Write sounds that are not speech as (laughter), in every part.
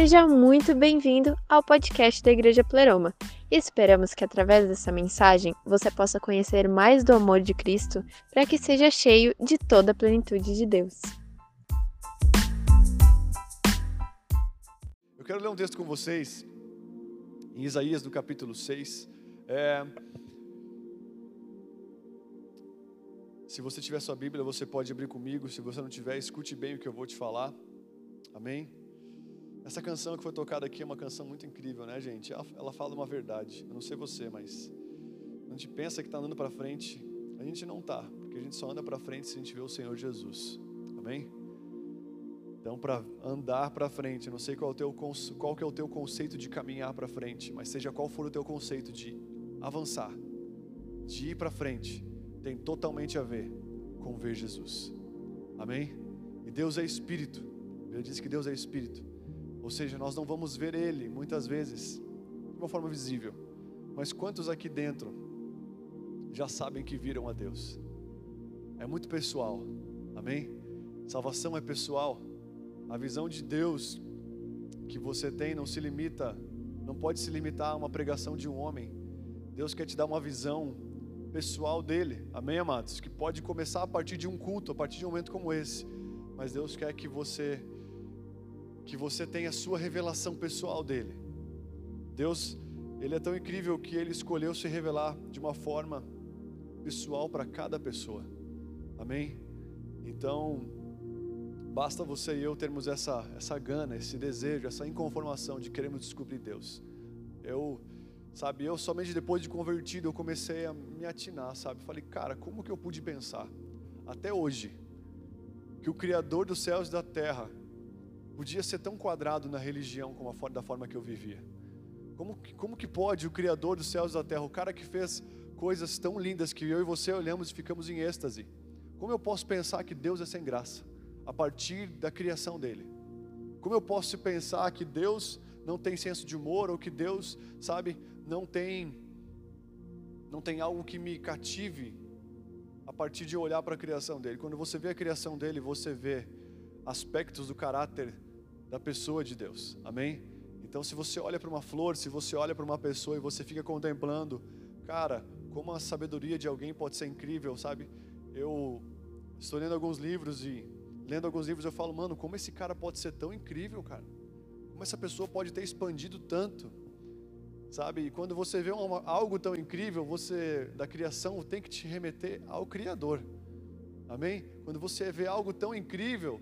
Seja muito bem-vindo ao podcast da Igreja Pleroma. Esperamos que através dessa mensagem você possa conhecer mais do amor de Cristo para que seja cheio de toda a plenitude de Deus. Eu quero ler um texto com vocês em Isaías, do capítulo 6. É... Se você tiver sua Bíblia, você pode abrir comigo. Se você não tiver, escute bem o que eu vou te falar. Amém? Essa canção que foi tocada aqui é uma canção muito incrível, né, gente? Ela, ela fala uma verdade. Eu não sei você, mas a gente pensa que está andando para frente, a gente não está, porque a gente só anda para frente se a gente vê o Senhor Jesus. Amém? Então, para andar para frente, não sei qual, é o teu, qual que é o teu conceito de caminhar para frente, mas seja qual for o teu conceito de avançar, de ir para frente, tem totalmente a ver com ver Jesus. Amém? E Deus é Espírito. Ele diz que Deus é Espírito. Ou seja, nós não vamos ver Ele muitas vezes de uma forma visível, mas quantos aqui dentro já sabem que viram a Deus? É muito pessoal, amém? Salvação é pessoal. A visão de Deus que você tem não se limita, não pode se limitar a uma pregação de um homem. Deus quer te dar uma visão pessoal dele, amém, amados? Que pode começar a partir de um culto, a partir de um momento como esse, mas Deus quer que você que você tenha a sua revelação pessoal dele. Deus, ele é tão incrível que ele escolheu se revelar de uma forma pessoal para cada pessoa. Amém? Então, basta você e eu termos essa essa gana, esse desejo, essa inconformação de queremos descobrir Deus. Eu, sabe, eu somente depois de convertido eu comecei a me atinar, sabe? Falei, cara, como que eu pude pensar até hoje que o criador dos céus e da terra podia ser tão quadrado na religião como a, da forma que eu vivia? Como, como que pode o Criador dos céus e da terra, o cara que fez coisas tão lindas que eu e você olhamos e ficamos em êxtase, como eu posso pensar que Deus é sem graça a partir da criação dele? Como eu posso pensar que Deus não tem senso de humor ou que Deus, sabe, não tem não tem algo que me cative a partir de olhar para a criação dele. Quando você vê a criação dele, você vê aspectos do caráter da pessoa de Deus. Amém? Então, se você olha para uma flor, se você olha para uma pessoa e você fica contemplando, cara, como a sabedoria de alguém pode ser incrível, sabe? Eu estou lendo alguns livros e lendo alguns livros eu falo, mano, como esse cara pode ser tão incrível, cara? Como essa pessoa pode ter expandido tanto? Sabe? E quando você vê uma, algo tão incrível, você da criação tem que te remeter ao criador. Amém? Quando você vê algo tão incrível,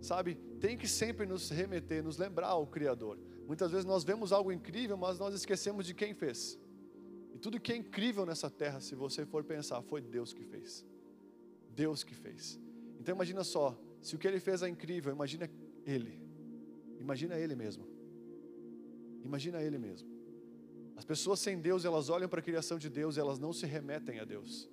sabe, tem que sempre nos remeter, nos lembrar ao Criador. Muitas vezes nós vemos algo incrível, mas nós esquecemos de quem fez. E tudo que é incrível nessa terra, se você for pensar, foi Deus que fez. Deus que fez. Então imagina só, se o que ele fez é incrível, imagina ele. Imagina ele mesmo. Imagina ele mesmo. As pessoas sem Deus, elas olham para a criação de Deus, elas não se remetem a Deus.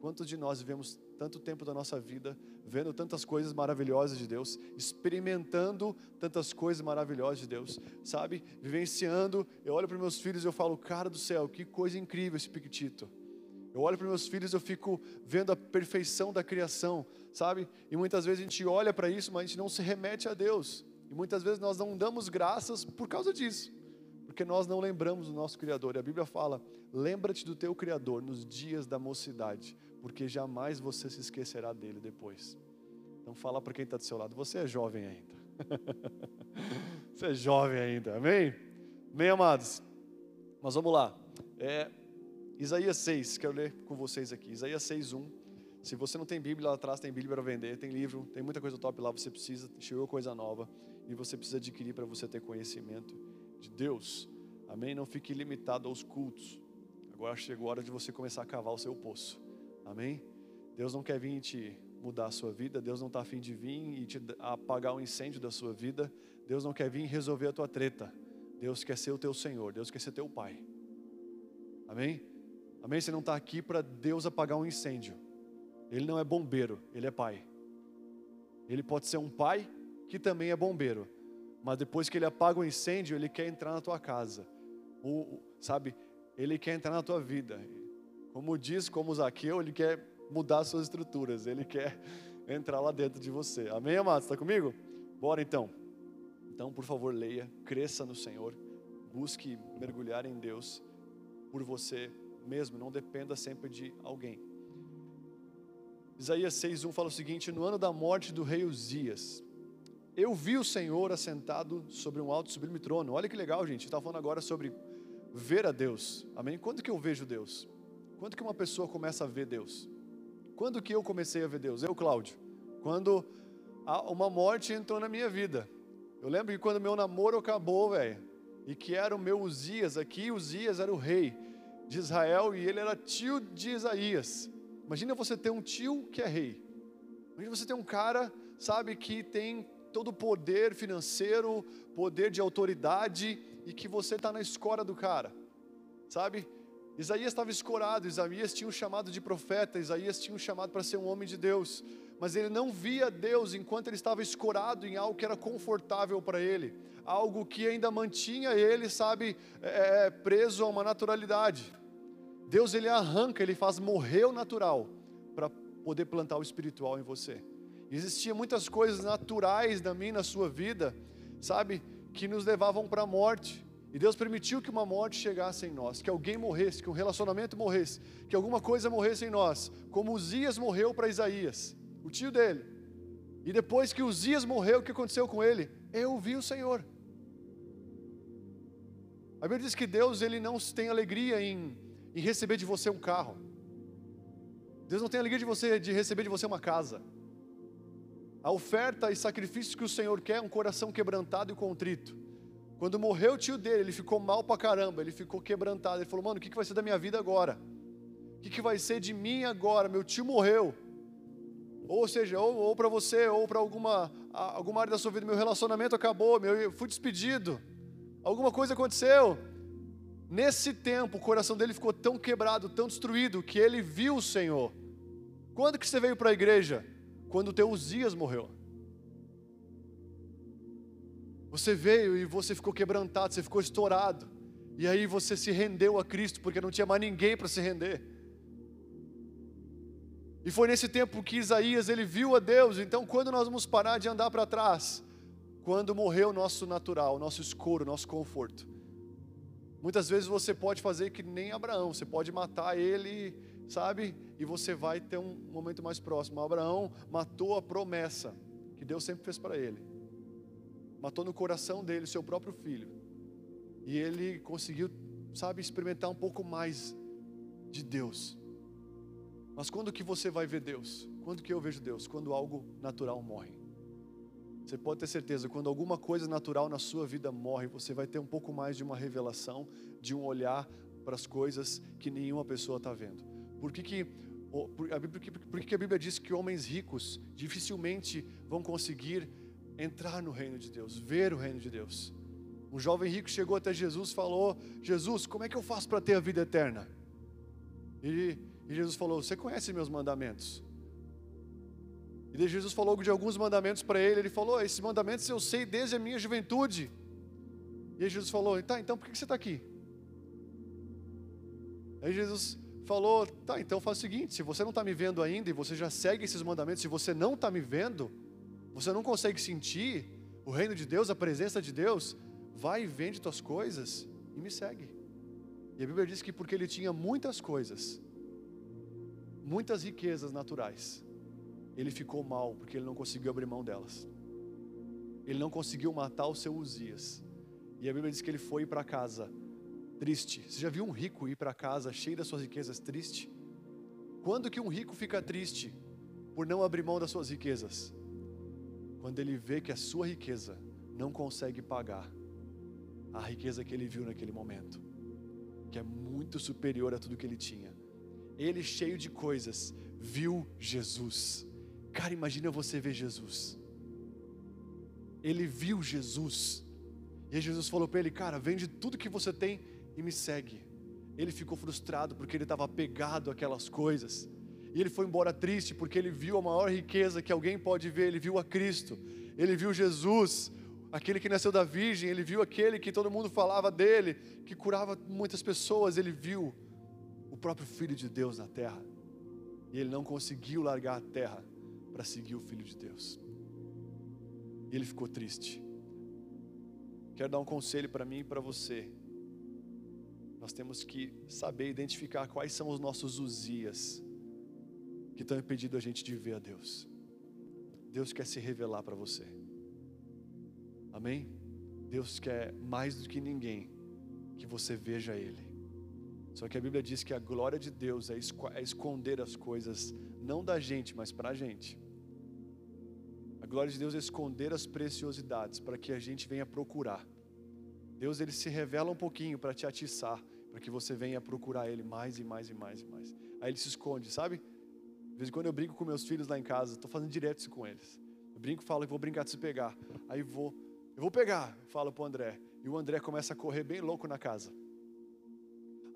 Quantos de nós vivemos tanto tempo da nossa vida vendo tantas coisas maravilhosas de Deus, experimentando tantas coisas maravilhosas de Deus, sabe? Vivenciando. Eu olho para meus filhos e eu falo, cara do céu, que coisa incrível esse piquitito. Eu olho para meus filhos e eu fico vendo a perfeição da criação, sabe? E muitas vezes a gente olha para isso, mas a gente não se remete a Deus. E muitas vezes nós não damos graças por causa disso, porque nós não lembramos do nosso Criador. E a Bíblia fala: lembra-te do teu Criador nos dias da mocidade porque jamais você se esquecerá dele depois. Então fala para quem está do seu lado, você é jovem ainda. (laughs) você é jovem ainda, amém? Amém, amados? Mas vamos lá. É, Isaías 6, quero ler com vocês aqui. Isaías 6, 1. Se você não tem Bíblia lá atrás, tem Bíblia para vender, tem livro, tem muita coisa top lá, você precisa, chegou coisa nova e você precisa adquirir para você ter conhecimento de Deus. Amém? Não fique limitado aos cultos. Agora chegou a hora de você começar a cavar o seu poço. Amém? Deus não quer vir te mudar a sua vida, Deus não está afim de vir e te apagar o incêndio da sua vida, Deus não quer vir resolver a tua treta, Deus quer ser o teu Senhor, Deus quer ser teu Pai. Amém? Amém? Você não está aqui para Deus apagar um incêndio, Ele não é bombeiro, Ele é Pai. Ele pode ser um pai que também é bombeiro, mas depois que ele apaga o incêndio, ele quer entrar na tua casa, sabe? Ele quer entrar na tua vida. Como diz, como Zaqueu, ele quer mudar suas estruturas, ele quer entrar lá dentro de você. Amém, amados? Está comigo? Bora então. Então, por favor, leia, cresça no Senhor, busque mergulhar em Deus por você mesmo, não dependa sempre de alguém. Isaías 6:1 fala o seguinte: No ano da morte do rei Uzias, eu vi o Senhor assentado sobre um alto sublime trono. Olha que legal, gente. Está falando agora sobre ver a Deus. Amém? Quando que eu vejo Deus? Quando que uma pessoa começa a ver Deus? Quando que eu comecei a ver Deus? Eu, Cláudio. Quando uma morte entrou na minha vida. Eu lembro que quando meu namoro acabou, velho, e que era o meu Uzias aqui, Uzias era o rei de Israel e ele era tio de Isaías. Imagina você ter um tio que é rei. Imagina você ter um cara, sabe, que tem todo o poder financeiro, poder de autoridade e que você está na escora do cara, sabe? Isaías estava escorado, Isaías tinha um chamado de profeta, Isaías tinha um chamado para ser um homem de Deus, mas ele não via Deus enquanto ele estava escorado em algo que era confortável para ele, algo que ainda mantinha ele, sabe, é, é, preso a uma naturalidade. Deus ele arranca, ele faz morrer o natural para poder plantar o espiritual em você. Existiam muitas coisas naturais na minha, na sua vida, sabe, que nos levavam para a morte. E Deus permitiu que uma morte chegasse em nós, que alguém morresse, que um relacionamento morresse, que alguma coisa morresse em nós, como Uzias morreu para Isaías, o tio dele. E depois que Uzias morreu, o que aconteceu com ele? Eu vi o Senhor. A Bíblia diz que Deus ele não tem alegria em, em receber de você um carro. Deus não tem alegria de você de receber de você uma casa. A oferta e sacrifício que o Senhor quer é um coração quebrantado e contrito. Quando morreu o tio dele, ele ficou mal pra caramba, ele ficou quebrantado. Ele falou: Mano, o que, que vai ser da minha vida agora? O que, que vai ser de mim agora? Meu tio morreu. Ou seja, ou, ou para você, ou para alguma, alguma área da sua vida, meu relacionamento acabou, meu, eu fui despedido, alguma coisa aconteceu. Nesse tempo, o coração dele ficou tão quebrado, tão destruído, que ele viu o Senhor. Quando que você veio para a igreja? Quando o teu Uzias morreu. Você veio e você ficou quebrantado, você ficou estourado. E aí você se rendeu a Cristo, porque não tinha mais ninguém para se render. E foi nesse tempo que Isaías ele viu a Deus. Então, quando nós vamos parar de andar para trás? Quando morreu o nosso natural, o nosso escuro, o nosso conforto. Muitas vezes você pode fazer que nem Abraão, você pode matar ele, sabe? E você vai ter um momento mais próximo. Abraão matou a promessa que Deus sempre fez para ele matou no coração dele seu próprio filho. E ele conseguiu, sabe, experimentar um pouco mais de Deus. Mas quando que você vai ver Deus? Quando que eu vejo Deus? Quando algo natural morre. Você pode ter certeza, quando alguma coisa natural na sua vida morre, você vai ter um pouco mais de uma revelação, de um olhar para as coisas que nenhuma pessoa está vendo. Por que, que, por, por, que, por que a Bíblia diz que homens ricos dificilmente vão conseguir entrar no reino de Deus, ver o reino de Deus. Um jovem rico chegou até Jesus e falou: Jesus, como é que eu faço para ter a vida eterna? E, e Jesus falou: Você conhece meus mandamentos? E Jesus falou de alguns mandamentos para ele. Ele falou: Esses mandamentos eu sei desde a minha juventude. E Jesus falou: Tá, então por que você está aqui? Aí Jesus falou: Tá, então faz o seguinte: se você não está me vendo ainda e você já segue esses mandamentos, se você não está me vendo, você não consegue sentir o reino de Deus, a presença de Deus, vai e vende tuas coisas e me segue. E a Bíblia diz que porque ele tinha muitas coisas, muitas riquezas naturais, ele ficou mal porque ele não conseguiu abrir mão delas. Ele não conseguiu matar o seu Uzias. E a Bíblia diz que ele foi para casa triste. Você já viu um rico ir para casa cheio das suas riquezas triste? Quando que um rico fica triste por não abrir mão das suas riquezas? Quando ele vê que a sua riqueza não consegue pagar a riqueza que ele viu naquele momento, que é muito superior a tudo que ele tinha. Ele, cheio de coisas, viu Jesus. Cara, imagina você ver Jesus. Ele viu Jesus. E Jesus falou para ele: Cara, vende tudo que você tem e me segue. Ele ficou frustrado porque ele estava apegado àquelas coisas. E ele foi embora triste porque ele viu a maior riqueza que alguém pode ver, ele viu a Cristo. Ele viu Jesus, aquele que nasceu da virgem, ele viu aquele que todo mundo falava dele, que curava muitas pessoas, ele viu o próprio filho de Deus na terra. E ele não conseguiu largar a terra para seguir o filho de Deus. E ele ficou triste. quero dar um conselho para mim e para você. Nós temos que saber identificar quais são os nossos uzias que estão impedindo a gente de ver a Deus. Deus quer se revelar para você. Amém? Deus quer mais do que ninguém que você veja Ele. Só que a Bíblia diz que a glória de Deus é, é esconder as coisas, não da gente, mas para a gente. A glória de Deus é esconder as preciosidades para que a gente venha procurar. Deus ele se revela um pouquinho para te atiçar, para que você venha procurar Ele mais e mais e mais e mais. Aí Ele se esconde, sabe? De vez em quando eu brinco com meus filhos lá em casa, estou fazendo direto isso com eles. Eu brinco, falo que vou brincar de se pegar. Aí vou, eu vou pegar, falo para o André. E o André começa a correr bem louco na casa.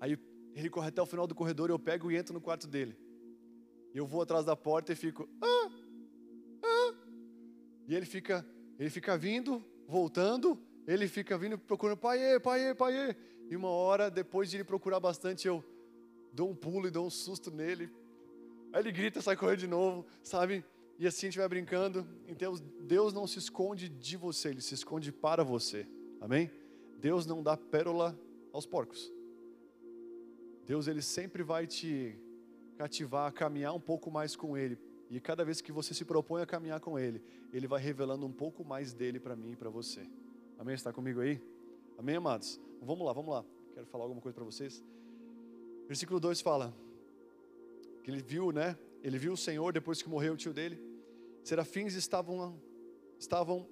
Aí ele corre até o final do corredor, eu pego e entro no quarto dele. E eu vou atrás da porta e fico. Ah, ah. E ele fica, ele fica vindo, voltando, ele fica vindo procurando, pai, pai, pai. E uma hora, depois de ele procurar bastante, eu dou um pulo e dou um susto nele. Aí ele grita, sai correndo de novo, sabe? E assim a gente vai brincando. Então, Deus não se esconde de você, Ele se esconde para você. Amém? Deus não dá pérola aos porcos. Deus, Ele sempre vai te cativar a caminhar um pouco mais com Ele. E cada vez que você se propõe a caminhar com Ele, Ele vai revelando um pouco mais dele para mim e para você. Amém? Está comigo aí? Amém, amados? Vamos lá, vamos lá. Quero falar alguma coisa para vocês. Versículo 2 fala que ele viu, né? Ele viu o Senhor depois que morreu o tio dele. Serafins estavam estavam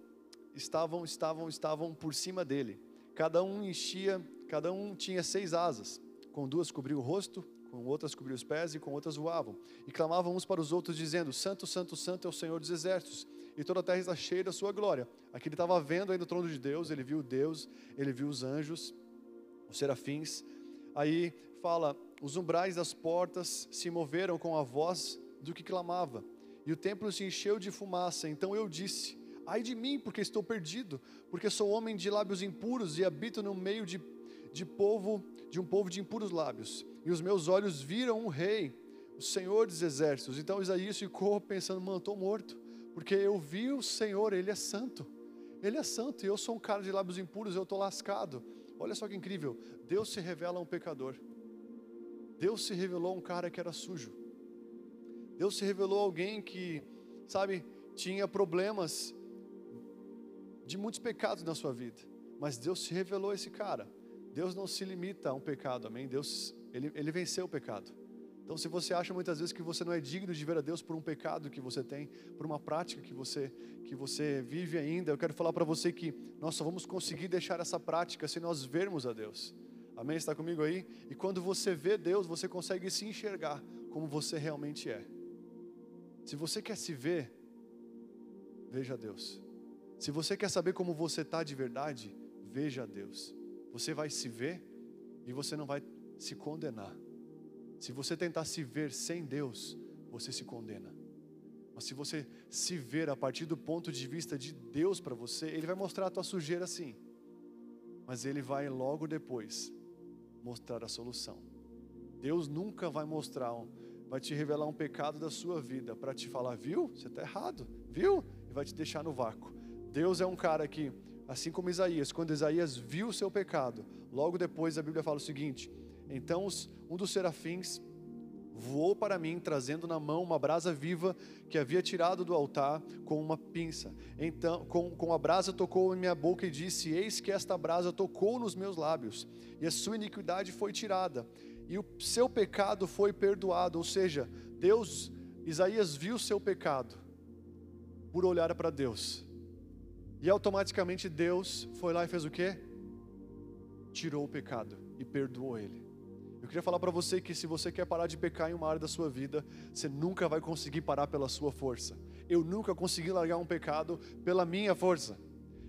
estavam estavam estavam por cima dele. Cada um enchia, cada um tinha seis asas. Com duas cobriu o rosto, com outras cobriu os pés e com outras voavam. E clamavam uns para os outros dizendo: Santo, Santo, Santo é o Senhor dos exércitos e toda a terra está cheia da sua glória. Aqui ele estava vendo aí no trono de Deus, ele viu Deus, ele viu os anjos, os serafins. Aí fala: os umbrais das portas se moveram com a voz do que clamava, e o templo se encheu de fumaça. Então eu disse: Ai de mim, porque estou perdido, porque sou homem de lábios impuros e habito no meio de, de povo, de um povo de impuros lábios. E os meus olhos viram um rei, o Senhor dos exércitos. Então Isaías ficou pensando: Mano, estou morto porque eu vi o Senhor, Ele é santo, Ele é santo, e eu sou um cara de lábios impuros, eu estou lascado. Olha só que incrível, Deus se revela a um pecador, Deus se revelou a um cara que era sujo, Deus se revelou a alguém que, sabe, tinha problemas de muitos pecados na sua vida, mas Deus se revelou a esse cara. Deus não se limita a um pecado, amém? Deus, ele, ele venceu o pecado. Então, se você acha muitas vezes que você não é digno de ver a Deus por um pecado que você tem, por uma prática que você que você vive ainda, eu quero falar para você que nós só vamos conseguir deixar essa prática se nós vermos a Deus. Amém? Está comigo aí? E quando você vê Deus, você consegue se enxergar como você realmente é. Se você quer se ver, veja Deus. Se você quer saber como você está de verdade, veja Deus. Você vai se ver e você não vai se condenar. Se você tentar se ver sem Deus, você se condena. Mas se você se ver a partir do ponto de vista de Deus para você, Ele vai mostrar a tua sujeira sim. Mas Ele vai logo depois mostrar a solução. Deus nunca vai mostrar, vai te revelar um pecado da sua vida para te falar, viu? Você está errado, viu? E vai te deixar no vácuo. Deus é um cara que, assim como Isaías, quando Isaías viu o seu pecado, logo depois a Bíblia fala o seguinte: então um dos serafins voou para mim, trazendo na mão uma brasa viva que havia tirado do altar com uma pinça. Então, com, com a brasa tocou em minha boca e disse: Eis que esta brasa tocou nos meus lábios, e a sua iniquidade foi tirada, e o seu pecado foi perdoado. Ou seja, Deus, Isaías viu o seu pecado por olhar para Deus, e automaticamente Deus foi lá e fez o quê? Tirou o pecado e perdoou ele. Eu queria falar para você que se você quer parar de pecar em uma área da sua vida, você nunca vai conseguir parar pela sua força. Eu nunca consegui largar um pecado pela minha força.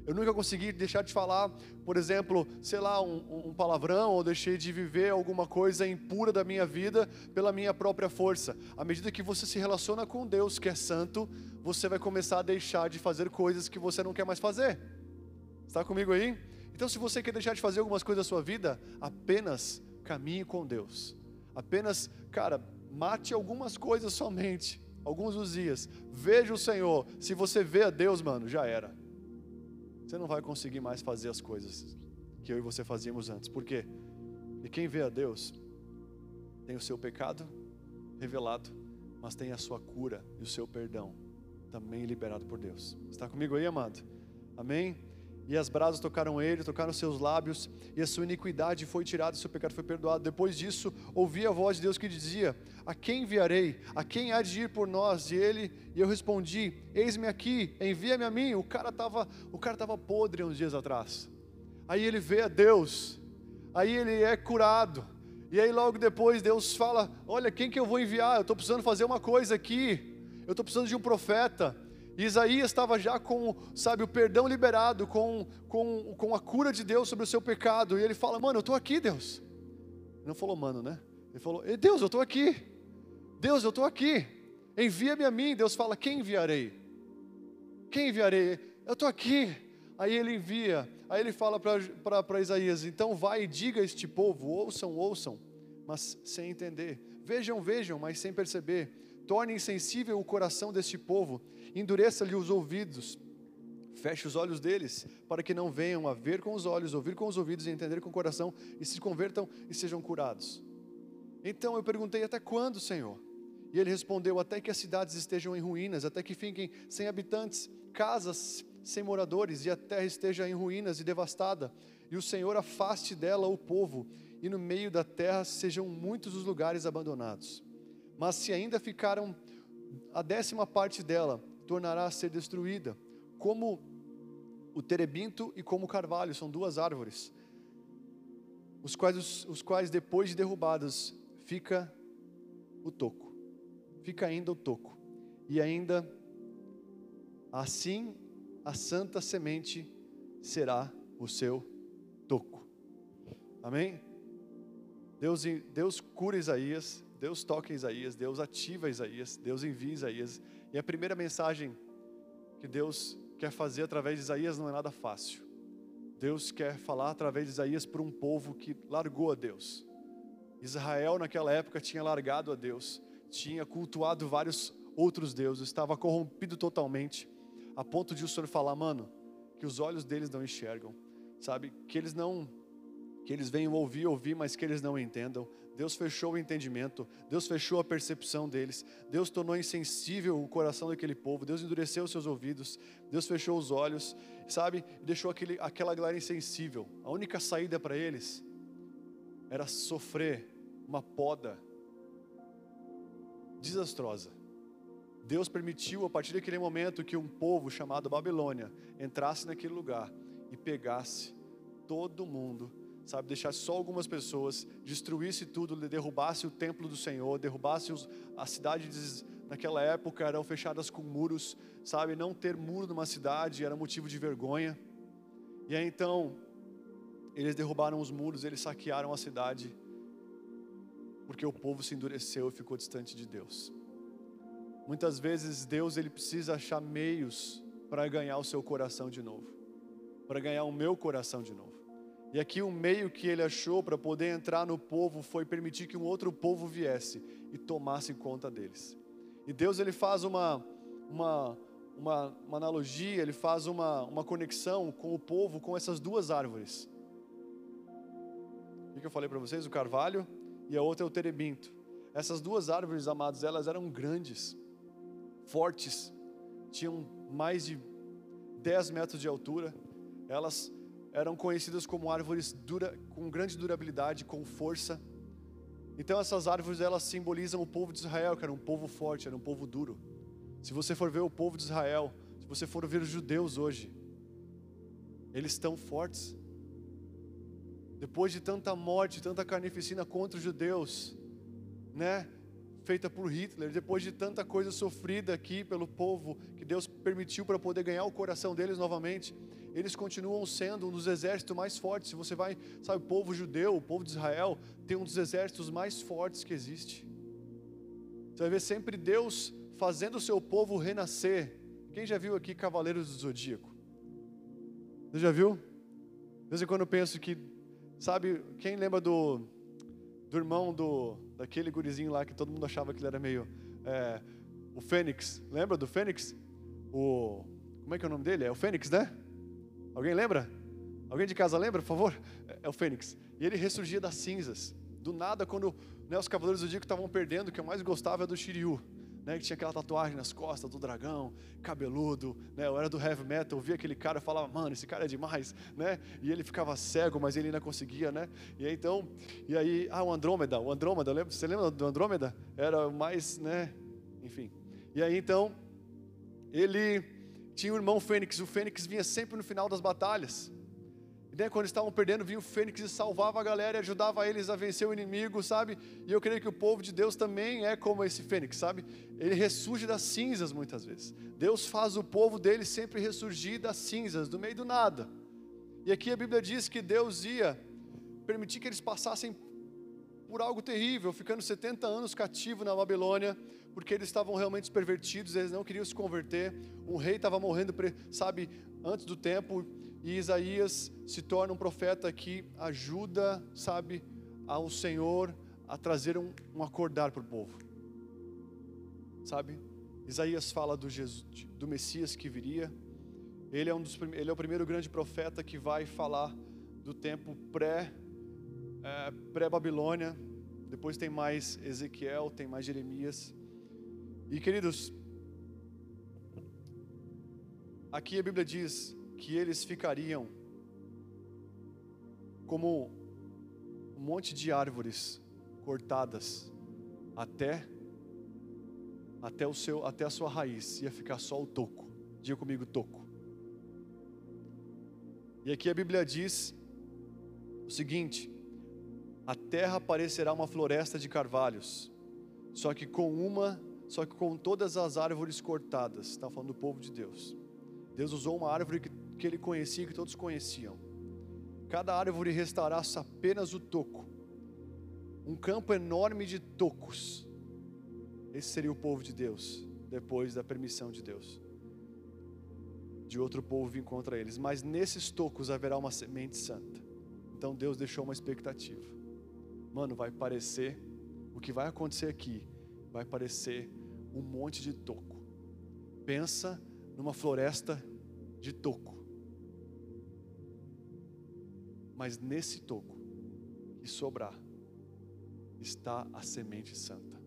Eu nunca consegui deixar de falar, por exemplo, sei lá, um, um, palavrão, ou deixei de viver alguma coisa impura da minha vida pela minha própria força. À medida que você se relaciona com Deus, que é santo, você vai começar a deixar de fazer coisas que você não quer mais fazer. Está comigo aí? Então, se você quer deixar de fazer algumas coisas da sua vida, apenas caminhe com Deus. Apenas, cara, mate algumas coisas somente, alguns dos dias. Veja o Senhor. Se você vê a Deus, mano, já era. você não vai conseguir mais fazer as coisas que eu e você fazíamos antes. Por quê? E quem vê a Deus tem o seu pecado revelado, mas tem a sua cura e o seu perdão também liberado por Deus. Está comigo aí, amado? Amém? E as brasas tocaram ele, tocaram seus lábios, e a sua iniquidade foi tirada, e seu pecado foi perdoado. Depois disso, ouvi a voz de Deus que dizia: A quem enviarei? A quem há de ir por nós? E ele, e eu respondi: Eis-me aqui, envia-me a mim. O cara estava, o cara estava podre uns dias atrás. Aí ele vê a Deus, aí ele é curado. E aí logo depois Deus fala: Olha, quem que eu vou enviar? Eu estou precisando fazer uma coisa aqui. Eu estou precisando de um profeta. Isaías estava já com, sabe, o perdão liberado, com, com, com a cura de Deus sobre o seu pecado. E ele fala: Mano, eu estou aqui, Deus. Não falou, mano, né? Ele falou: Deus, eu estou aqui. Deus, eu estou aqui. Envia-me a mim. Deus fala: Quem enviarei? Quem enviarei? Eu estou aqui. Aí ele envia. Aí ele fala para Isaías: Então vai e diga a este povo: ouçam, ouçam, mas sem entender. Vejam, vejam, mas sem perceber torne insensível o coração deste povo, endureça-lhe os ouvidos, feche os olhos deles, para que não venham a ver com os olhos, ouvir com os ouvidos e entender com o coração, e se convertam e sejam curados. Então eu perguntei: Até quando, Senhor? E ele respondeu: Até que as cidades estejam em ruínas, até que fiquem sem habitantes, casas sem moradores, e a terra esteja em ruínas e devastada, e o Senhor afaste dela o povo, e no meio da terra sejam muitos os lugares abandonados. Mas se ainda ficaram a décima parte dela, tornará a ser destruída, como o terebinto e como o carvalho, são duas árvores, os quais, os, os quais depois de derrubadas, fica o toco, fica ainda o toco, e ainda assim a santa semente será o seu toco. Amém? Deus, Deus cura Isaías, Deus toca Isaías, Deus ativa Isaías, Deus envia Isaías. E a primeira mensagem que Deus quer fazer através de Isaías não é nada fácil. Deus quer falar através de Isaías para um povo que largou a Deus. Israel naquela época tinha largado a Deus, tinha cultuado vários outros deuses, estava corrompido totalmente, a ponto de o Senhor falar, mano, que os olhos deles não enxergam, sabe? Que eles não que eles venham ouvir, ouvir, mas que eles não entendam. Deus fechou o entendimento, Deus fechou a percepção deles, Deus tornou insensível o coração daquele povo, Deus endureceu os seus ouvidos, Deus fechou os olhos, sabe, deixou aquele, aquela galera insensível. A única saída para eles era sofrer uma poda desastrosa. Deus permitiu a partir daquele momento que um povo chamado Babilônia entrasse naquele lugar e pegasse todo mundo sabe, deixasse só algumas pessoas, destruísse tudo, derrubasse o templo do Senhor, derrubasse os, a cidade naquela época eram fechadas com muros, sabe, não ter muro numa cidade era motivo de vergonha. E aí então eles derrubaram os muros, eles saquearam a cidade, porque o povo se endureceu e ficou distante de Deus. Muitas vezes Deus ele precisa achar meios para ganhar o seu coração de novo, para ganhar o meu coração de novo. E aqui o meio que ele achou para poder entrar no povo foi permitir que um outro povo viesse e tomasse conta deles. E Deus ele faz uma, uma, uma, uma analogia, ele faz uma, uma conexão com o povo, com essas duas árvores. O que eu falei para vocês? O carvalho e a outra é o terebinto. Essas duas árvores, amados, elas eram grandes, fortes, tinham mais de 10 metros de altura, elas eram conhecidas como árvores dura, com grande durabilidade, com força. Então essas árvores elas simbolizam o povo de Israel, que era um povo forte, era um povo duro. Se você for ver o povo de Israel, se você for ver os judeus hoje, eles estão fortes. Depois de tanta morte, tanta carnificina contra os judeus, né? Feita por Hitler, depois de tanta coisa sofrida aqui pelo povo, que Deus permitiu para poder ganhar o coração deles novamente, eles continuam sendo um dos exércitos mais fortes. Se você vai, sabe, o povo judeu, o povo de Israel, tem um dos exércitos mais fortes que existe. Você vai ver sempre Deus fazendo o seu povo renascer. Quem já viu aqui Cavaleiros do Zodíaco? Você já viu? De vez em quando eu penso que, sabe, quem lembra do, do irmão do, daquele gurizinho lá que todo mundo achava que ele era meio. É, o Fênix, lembra do Fênix? O, como é que é o nome dele? É o Fênix, né? Alguém lembra? Alguém de casa lembra, por favor? É, é o Fênix. E ele ressurgia das cinzas. Do nada, quando né, os Cavaleiros do Zodíaco estavam perdendo, o que eu mais gostava é do Shiryu. Né, que tinha aquela tatuagem nas costas do dragão, cabeludo, né, eu era do heavy metal, eu via aquele cara e falava, mano, esse cara é demais, né, e ele ficava cego, mas ele ainda conseguia, né, e aí, então, e aí, ah, o Andrômeda, o Andrômeda, lembra, você lembra do Andrômeda? Era mais, né, enfim, e aí então, ele tinha o irmão Fênix, o Fênix vinha sempre no final das batalhas, quando estavam perdendo, vinha o Fênix e salvava a galera e ajudava eles a vencer o inimigo, sabe? E eu creio que o povo de Deus também é como esse Fênix, sabe? Ele ressurge das cinzas muitas vezes. Deus faz o povo dele sempre ressurgir das cinzas, do meio do nada. E aqui a Bíblia diz que Deus ia permitir que eles passassem por algo terrível, ficando 70 anos cativo na Babilônia, porque eles estavam realmente pervertidos, eles não queriam se converter. Um rei estava morrendo, sabe, antes do tempo e Isaías se torna um profeta que ajuda, sabe, ao Senhor a trazer um, um acordar para o povo. Sabe? Isaías fala do, Jesus, do Messias que viria. Ele é, um dos, ele é o primeiro grande profeta que vai falar do tempo pré, é, pré-Babilônia. Depois tem mais Ezequiel, tem mais Jeremias. E queridos, aqui a Bíblia diz que eles ficariam como um monte de árvores cortadas até até o seu até a sua raiz ia ficar só o toco. Diga comigo toco. E aqui a Bíblia diz o seguinte: a terra parecerá uma floresta de carvalhos, só que com uma, só que com todas as árvores cortadas. Está falando do povo de Deus. Deus usou uma árvore que que ele conhecia, que todos conheciam. Cada árvore restaurasse apenas o toco, um campo enorme de tocos. Esse seria o povo de Deus, depois da permissão de Deus. De outro povo vir contra eles, mas nesses tocos haverá uma semente santa. Então Deus deixou uma expectativa. Mano, vai parecer, o que vai acontecer aqui, vai parecer um monte de toco. Pensa numa floresta de toco. Mas nesse toco que sobrar está a semente santa.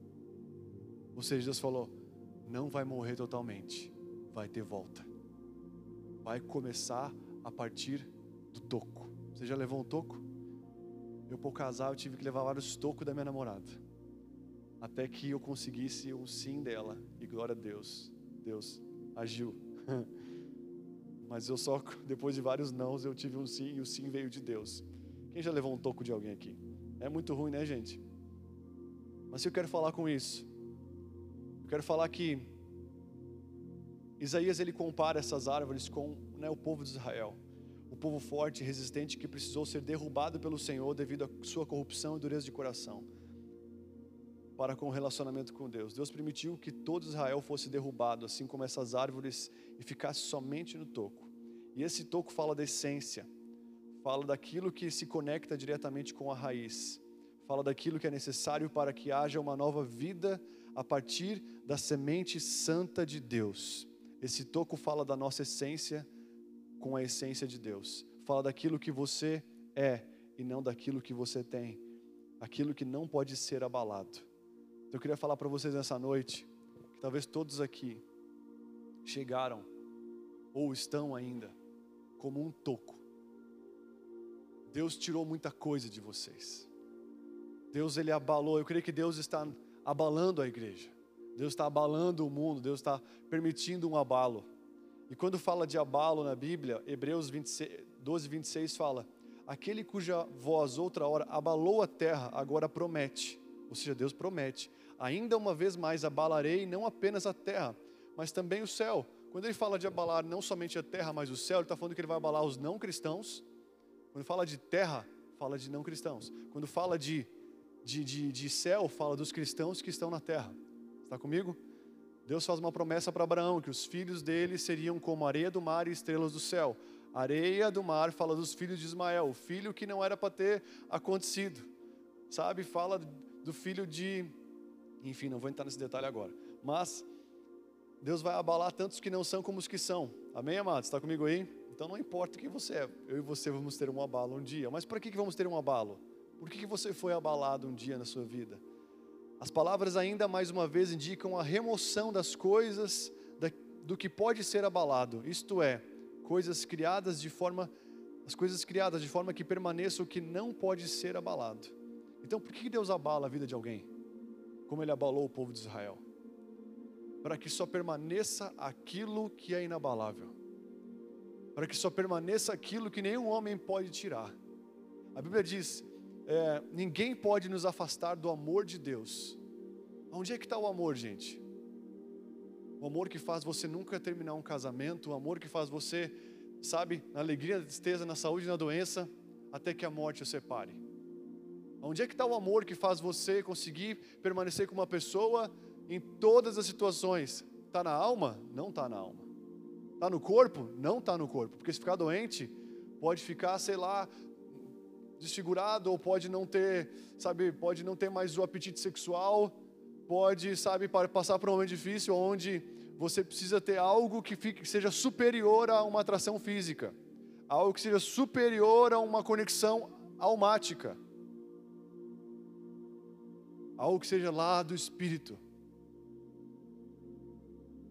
Ou seja, Deus falou: não vai morrer totalmente, vai ter volta. Vai começar a partir do toco. Você já levou um toco? Eu, por casar, eu tive que levar vários tocos da minha namorada. Até que eu conseguisse um sim dela. E glória a Deus. Deus agiu. (laughs) Mas eu só, (laughs) depois de vários nãos, eu tive um sim e o sim veio de Deus. Quem já levou um toco de alguém aqui? É muito ruim, né, gente? Mas eu quero falar com isso. Eu quero falar que Isaías ele compara essas árvores com né, o povo de Israel, o povo forte resistente que precisou ser derrubado pelo Senhor devido à sua corrupção e dureza de coração para com o relacionamento com Deus. Deus permitiu que todo Israel fosse derrubado, assim como essas árvores e ficasse somente no toco. E esse toco fala da essência, fala daquilo que se conecta diretamente com a raiz, fala daquilo que é necessário para que haja uma nova vida a partir da semente santa de Deus. Esse toco fala da nossa essência com a essência de Deus, fala daquilo que você é e não daquilo que você tem, aquilo que não pode ser abalado. Eu queria falar para vocês nessa noite, que talvez todos aqui chegaram ou estão ainda como um toco. Deus tirou muita coisa de vocês. Deus ele abalou. Eu creio que Deus está abalando a igreja. Deus está abalando o mundo. Deus está permitindo um abalo. E quando fala de abalo na Bíblia, Hebreus 26, 12, 26 fala: Aquele cuja voz outra hora abalou a terra, agora promete. Ou seja, Deus promete: Ainda uma vez mais abalarei não apenas a terra, mas também o céu. Quando ele fala de abalar não somente a terra, mas o céu, ele está falando que ele vai abalar os não cristãos. Quando fala de terra, fala de não cristãos. Quando fala de, de, de, de céu, fala dos cristãos que estão na terra. Está comigo? Deus faz uma promessa para Abraão que os filhos dele seriam como areia do mar e estrelas do céu. Areia do mar fala dos filhos de Ismael, o filho que não era para ter acontecido. Sabe? Fala do filho de enfim, não vou entrar nesse detalhe agora. Mas Deus vai abalar tantos que não são como os que são. Amém, amados? Está comigo aí? Então não importa quem você é, eu e você vamos ter um abalo um dia. Mas para que, que vamos ter um abalo? Por que, que você foi abalado um dia na sua vida? As palavras ainda mais uma vez indicam a remoção das coisas da, do que pode ser abalado, isto é, coisas criadas de forma as coisas criadas de forma que permaneça o que não pode ser abalado. Então, por que Deus abala a vida de alguém? Como ele abalou o povo de Israel? Para que só permaneça aquilo que é inabalável. Para que só permaneça aquilo que nenhum homem pode tirar. A Bíblia diz: é, ninguém pode nos afastar do amor de Deus. Onde é que está o amor, gente? O amor que faz você nunca terminar um casamento, o amor que faz você, sabe, na alegria, na tristeza, na saúde na doença, até que a morte o separe. Onde é que está o amor que faz você conseguir permanecer com uma pessoa em todas as situações? Está na alma? Não está na alma. Está no corpo? Não está no corpo. Porque se ficar doente, pode ficar, sei lá, desfigurado ou pode não ter, sabe, pode não ter mais o apetite sexual, pode, sabe, passar por um momento difícil onde você precisa ter algo que, fique, que seja superior a uma atração física, algo que seja superior a uma conexão almática, algo que seja lá do espírito.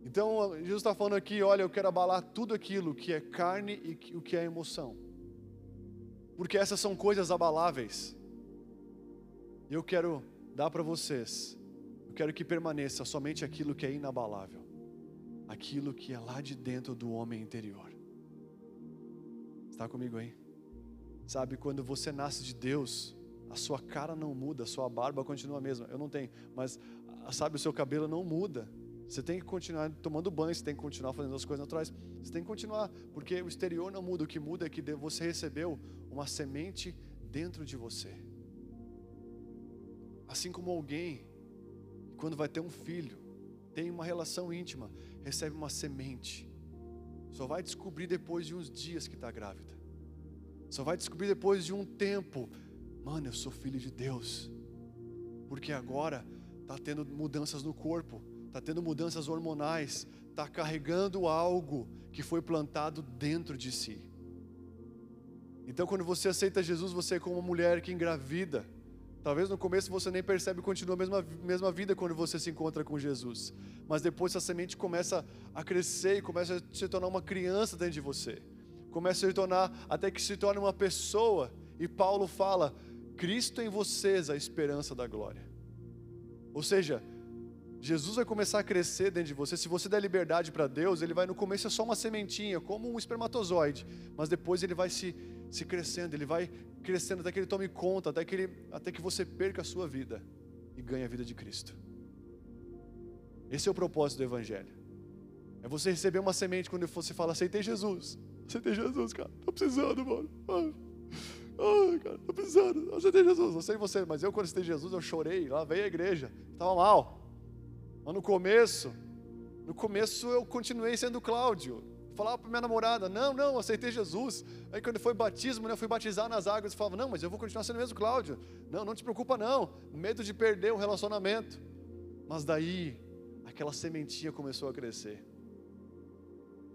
Então, Jesus está falando aqui: olha, eu quero abalar tudo aquilo que é carne e o que é emoção porque essas são coisas abaláveis. E eu quero dar para vocês, eu quero que permaneça somente aquilo que é inabalável, aquilo que é lá de dentro do homem interior. Está comigo aí? Sabe, quando você nasce de Deus, a sua cara não muda, a sua barba continua a mesma. Eu não tenho, mas sabe, o seu cabelo não muda. Você tem que continuar tomando banho, você tem que continuar fazendo as coisas naturais. Você tem que continuar, porque o exterior não muda. O que muda é que você recebeu uma semente dentro de você. Assim como alguém, quando vai ter um filho, tem uma relação íntima, recebe uma semente. Só vai descobrir depois de uns dias que está grávida. Só vai descobrir depois de um tempo. Mano, eu sou filho de Deus. Porque agora está tendo mudanças no corpo está tendo mudanças hormonais, está carregando algo que foi plantado dentro de si. Então, quando você aceita Jesus, você é como uma mulher que engravida. Talvez no começo você nem percebe e continua a mesma, mesma vida quando você se encontra com Jesus. Mas depois essa semente começa a crescer e começa a se tornar uma criança dentro de você. Começa a se tornar, até que se torne uma pessoa. E Paulo fala: Cristo em vocês, a esperança da glória. Ou seja, Jesus vai começar a crescer dentro de você. Se você der liberdade para Deus, ele vai no começo é só uma sementinha, como um espermatozoide, mas depois ele vai se, se crescendo, ele vai crescendo até que ele tome conta, até que, ele, até que você perca a sua vida e ganhe a vida de Cristo. Esse é o propósito do Evangelho. É você receber uma semente quando você fala, aceitei Jesus. Aceitei Jesus, cara. Tô precisando, mano. Ai, cara, tô precisando. Aceitei Jesus. Não sei você, mas eu quando aceitei Jesus, eu chorei. Lá veio a igreja. Estava mal. Mas no começo, no começo eu continuei sendo Cláudio. Falava para minha namorada, não, não, aceitei Jesus. Aí quando foi batismo, né, eu fui batizar nas águas e falava, não, mas eu vou continuar sendo mesmo Cláudio. Não, não te preocupa não. Medo de perder o relacionamento. Mas daí, aquela sementinha começou a crescer.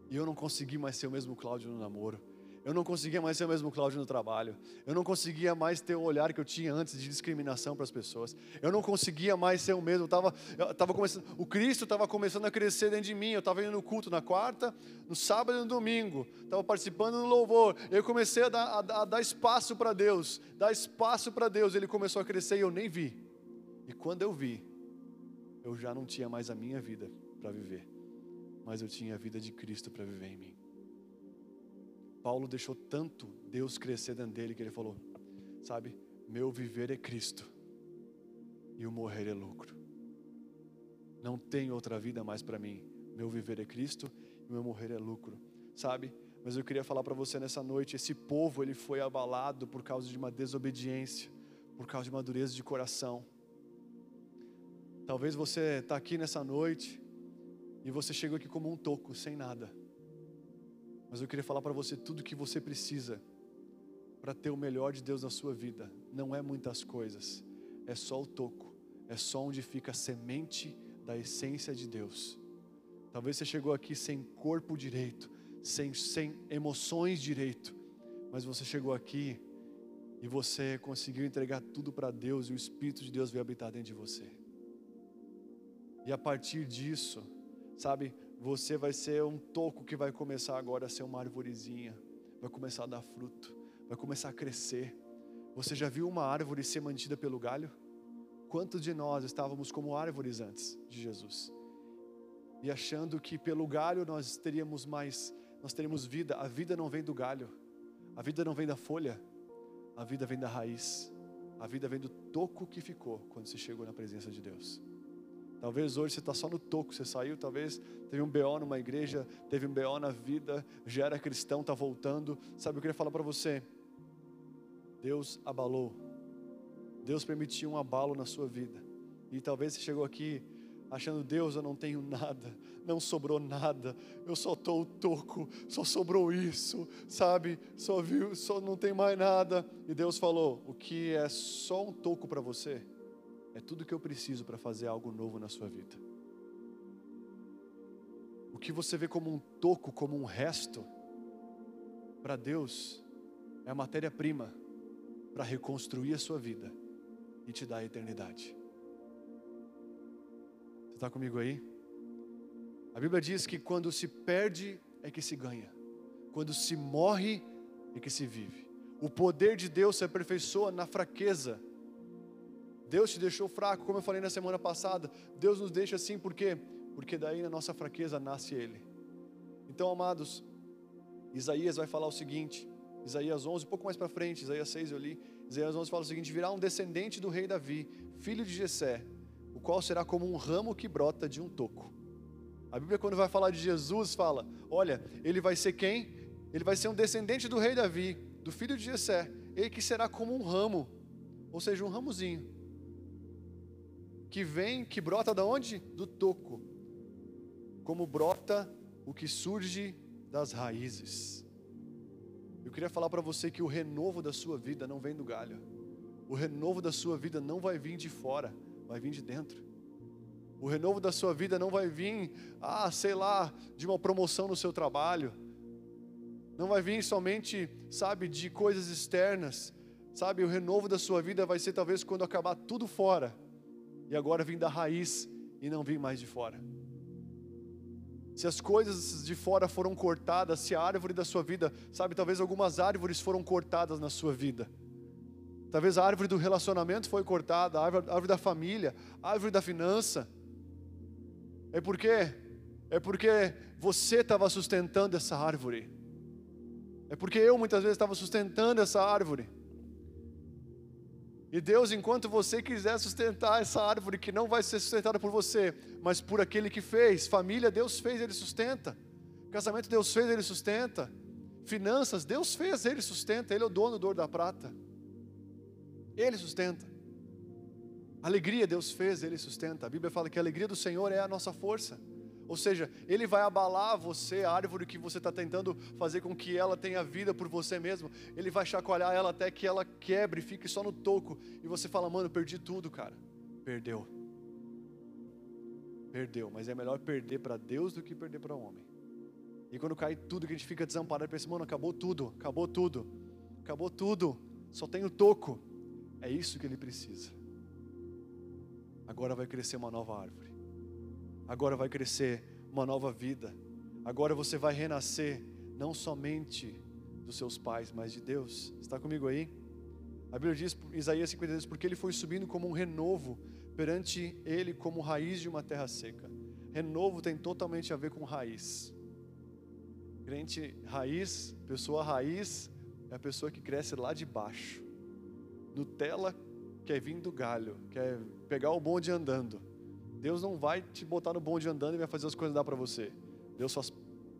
E eu não consegui mais ser o mesmo Cláudio no namoro. Eu não conseguia mais ser o mesmo Cláudio no trabalho. Eu não conseguia mais ter o olhar que eu tinha antes de discriminação para as pessoas. Eu não conseguia mais ser o mesmo. Eu tava, eu tava começando, o Cristo estava começando a crescer dentro de mim. Eu estava indo no culto na quarta, no sábado e no domingo. Estava participando no louvor. Eu comecei a dar, a, a dar espaço para Deus. Dar espaço para Deus. Ele começou a crescer e eu nem vi. E quando eu vi, eu já não tinha mais a minha vida para viver. Mas eu tinha a vida de Cristo para viver em mim. Paulo deixou tanto Deus crescer dentro dele que ele falou: Sabe, meu viver é Cristo e o morrer é lucro. Não tem outra vida mais para mim. Meu viver é Cristo e meu morrer é lucro. Sabe? Mas eu queria falar para você nessa noite: esse povo ele foi abalado por causa de uma desobediência, por causa de uma dureza de coração. Talvez você está aqui nessa noite e você chegou aqui como um toco, sem nada. Mas eu queria falar para você tudo que você precisa para ter o melhor de Deus na sua vida. Não é muitas coisas, é só o toco, é só onde fica a semente da essência de Deus. Talvez você chegou aqui sem corpo direito, sem, sem emoções direito, mas você chegou aqui e você conseguiu entregar tudo para Deus e o Espírito de Deus veio habitar dentro de você. E a partir disso, sabe, você vai ser um toco que vai começar agora a ser uma arvorezinha, vai começar a dar fruto, vai começar a crescer. Você já viu uma árvore ser mantida pelo galho? Quantos de nós estávamos como árvores antes de Jesus? E achando que pelo galho nós teríamos mais, nós teríamos vida. A vida não vem do galho, a vida não vem da folha, a vida vem da raiz. A vida vem do toco que ficou quando você chegou na presença de Deus. Talvez hoje você está só no toco, você saiu, talvez teve um BO numa igreja, teve um BO na vida, já era cristão, está voltando. Sabe, eu queria falar para você. Deus abalou. Deus permitiu um abalo na sua vida. E talvez você chegou aqui achando, Deus, eu não tenho nada, não sobrou nada, eu só estou toco, só sobrou isso, sabe? Só viu, só não tem mais nada. E Deus falou: o que é só um toco para você, é tudo que eu preciso para fazer algo novo na sua vida. O que você vê como um toco, como um resto, para Deus é a matéria-prima para reconstruir a sua vida e te dar a eternidade. Você está comigo aí? A Bíblia diz que quando se perde é que se ganha, quando se morre é que se vive. O poder de Deus se aperfeiçoa na fraqueza. Deus te deixou fraco, como eu falei na semana passada. Deus nos deixa assim por quê? Porque daí na nossa fraqueza nasce Ele. Então, amados, Isaías vai falar o seguinte: Isaías 11, um pouco mais para frente, Isaías 6 eu li. Isaías 11 fala o seguinte: virá um descendente do rei Davi, filho de Jessé, o qual será como um ramo que brota de um toco. A Bíblia, quando vai falar de Jesus, fala: olha, ele vai ser quem? Ele vai ser um descendente do rei Davi, do filho de Jessé, ele que será como um ramo, ou seja, um ramozinho, que vem, que brota da onde? Do toco, como brota o que surge das raízes. Eu queria falar para você que o renovo da sua vida não vem do galho. O renovo da sua vida não vai vir de fora, vai vir de dentro. O renovo da sua vida não vai vir, ah, sei lá, de uma promoção no seu trabalho. Não vai vir somente, sabe, de coisas externas. Sabe, o renovo da sua vida vai ser talvez quando acabar tudo fora. E agora vir da raiz e não vir mais de fora se as coisas de fora foram cortadas, se a árvore da sua vida, sabe, talvez algumas árvores foram cortadas na sua vida. Talvez a árvore do relacionamento foi cortada, a árvore, a árvore da família, a árvore da finança. É porque é porque você estava sustentando essa árvore. É porque eu muitas vezes estava sustentando essa árvore. E Deus, enquanto você quiser sustentar essa árvore que não vai ser sustentada por você, mas por aquele que fez, família, Deus fez, ele sustenta. Casamento, Deus fez, ele sustenta. Finanças, Deus fez, ele sustenta. Ele é o dono do ouro da prata. Ele sustenta. Alegria, Deus fez, ele sustenta. A Bíblia fala que a alegria do Senhor é a nossa força. Ou seja, ele vai abalar você, a árvore que você está tentando fazer com que ela tenha vida por você mesmo. Ele vai chacoalhar ela até que ela quebre, fique só no toco. E você fala, mano, perdi tudo, cara. Perdeu. Perdeu. Mas é melhor perder para Deus do que perder para o homem. E quando cai tudo, que a gente fica desamparado, pensa, mano, acabou tudo, acabou tudo, acabou tudo, só tem o toco. É isso que ele precisa. Agora vai crescer uma nova árvore agora vai crescer uma nova vida. Agora você vai renascer não somente dos seus pais, mas de Deus. Está comigo aí? A Bíblia diz, Isaías 52, porque ele foi subindo como um renovo perante ele como raiz de uma terra seca. Renovo tem totalmente a ver com raiz. Crente raiz, pessoa raiz, é a pessoa que cresce lá de baixo. Nutella quer vir do galho, quer pegar o bonde andando. Deus não vai te botar no bonde andando e vai fazer as coisas dar para você. Deus faz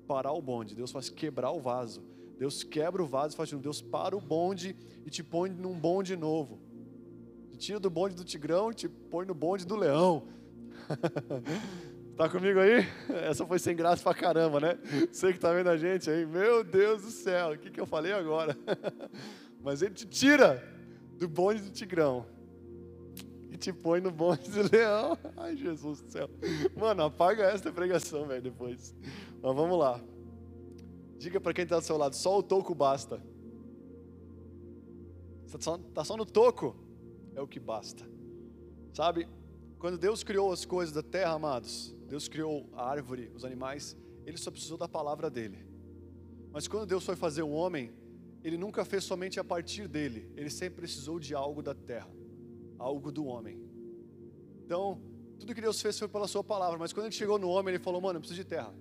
parar o bonde, Deus faz quebrar o vaso. Deus quebra o vaso e faz Deus para o bonde e te põe num bonde novo. Te tira do bonde do tigrão e te põe no bonde do leão. (laughs) tá comigo aí? Essa foi sem graça pra caramba, né? Você que tá vendo a gente aí, meu Deus do céu, o que, que eu falei agora? (laughs) Mas ele te tira do bonde do tigrão te põe no bonde do leão. (laughs) Ai, Jesus do céu. Mano, apaga essa pregação, velho, depois. Mas vamos lá. Diga para quem está do seu lado, só o toco basta. Está só, tá só no toco, é o que basta. Sabe, quando Deus criou as coisas da terra, amados, Deus criou a árvore, os animais, ele só precisou da palavra dele. Mas quando Deus foi fazer o homem, ele nunca fez somente a partir dele, ele sempre precisou de algo da terra, algo do homem. Então, tudo que Deus fez foi pela sua palavra, mas quando ele chegou no homem, ele falou: "Mano, eu preciso de terra".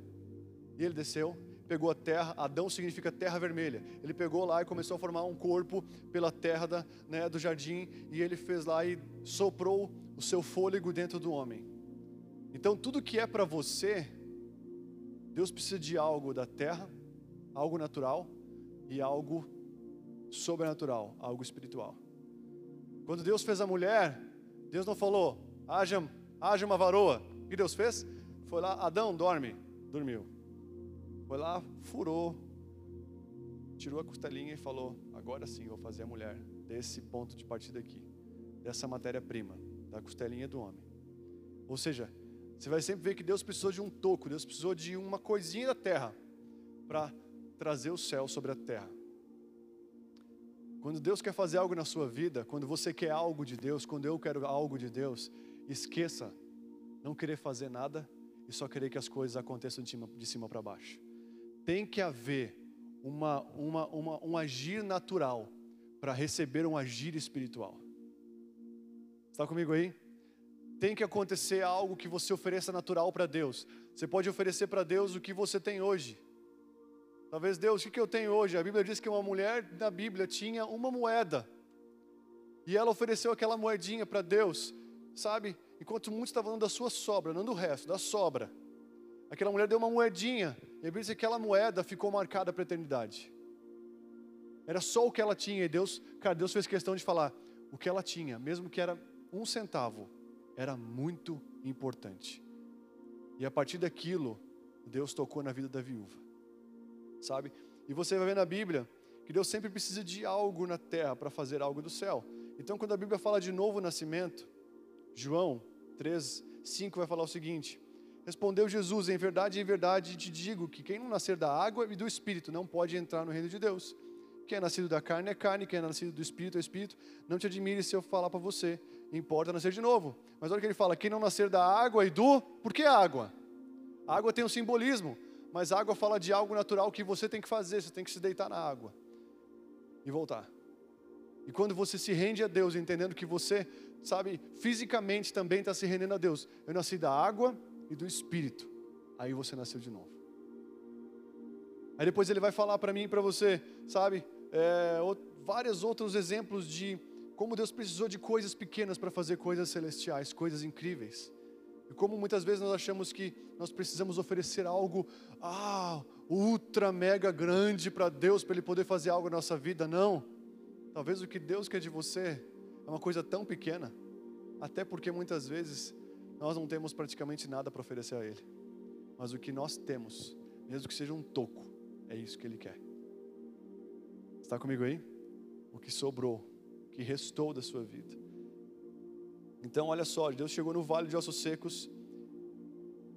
E ele desceu, pegou a terra, Adão significa terra vermelha. Ele pegou lá e começou a formar um corpo pela terra da, né, do jardim, e ele fez lá e soprou o seu fôlego dentro do homem. Então, tudo que é para você, Deus precisa de algo da terra, algo natural e algo sobrenatural, algo espiritual. Quando Deus fez a mulher, Deus não falou, haja, haja uma varoa. O que Deus fez? Foi lá, Adão, dorme. Dormiu. Foi lá, furou, tirou a costelinha e falou: Agora sim vou fazer a mulher desse ponto de partida aqui, dessa matéria-prima, da costelinha do homem. Ou seja, você vai sempre ver que Deus precisou de um toco, Deus precisou de uma coisinha da terra para trazer o céu sobre a terra. Quando Deus quer fazer algo na sua vida, quando você quer algo de Deus, quando eu quero algo de Deus, esqueça não querer fazer nada e só querer que as coisas aconteçam de cima, cima para baixo tem que haver uma, uma, uma, um agir natural para receber um agir espiritual. Está comigo aí? Tem que acontecer algo que você ofereça natural para Deus. Você pode oferecer para Deus o que você tem hoje. Talvez Deus, o que eu tenho hoje? A Bíblia diz que uma mulher na Bíblia tinha uma moeda. E ela ofereceu aquela moedinha para Deus, sabe? Enquanto muitos estavam dando da sua sobra, não do resto, da sobra. Aquela mulher deu uma moedinha, e a Bíblia diz que aquela moeda ficou marcada para a eternidade. Era só o que ela tinha, e Deus, cara, Deus fez questão de falar: o que ela tinha, mesmo que era um centavo, era muito importante. E a partir daquilo, Deus tocou na vida da viúva, sabe? E você vai ver na Bíblia que Deus sempre precisa de algo na terra para fazer algo do céu. Então, quando a Bíblia fala de novo nascimento, João 3, 5 vai falar o seguinte: Respondeu Jesus: Em verdade, em verdade te digo que quem não nascer da água e do espírito não pode entrar no reino de Deus. Quem é nascido da carne é carne, quem é nascido do espírito é espírito. Não te admire se eu falar para você, importa nascer de novo. Mas olha o que ele fala: quem não nascer da água e do. Por que água? A água tem um simbolismo, mas água fala de algo natural que você tem que fazer, você tem que se deitar na água e voltar. E quando você se rende a Deus, entendendo que você, sabe, fisicamente também está se rendendo a Deus. Eu nasci da água e do Espírito, aí você nasceu de novo. Aí depois ele vai falar para mim e para você, sabe, é, vários outros exemplos de como Deus precisou de coisas pequenas para fazer coisas celestiais, coisas incríveis. E como muitas vezes nós achamos que nós precisamos oferecer algo ah, ultra mega grande para Deus para Ele poder fazer algo na nossa vida. Não. Talvez o que Deus quer de você é uma coisa tão pequena, até porque muitas vezes nós não temos praticamente nada para oferecer a Ele. Mas o que nós temos, mesmo que seja um toco, é isso que Ele quer. Está comigo aí? O que sobrou, o que restou da sua vida. Então, olha só, Deus chegou no vale de ossos secos.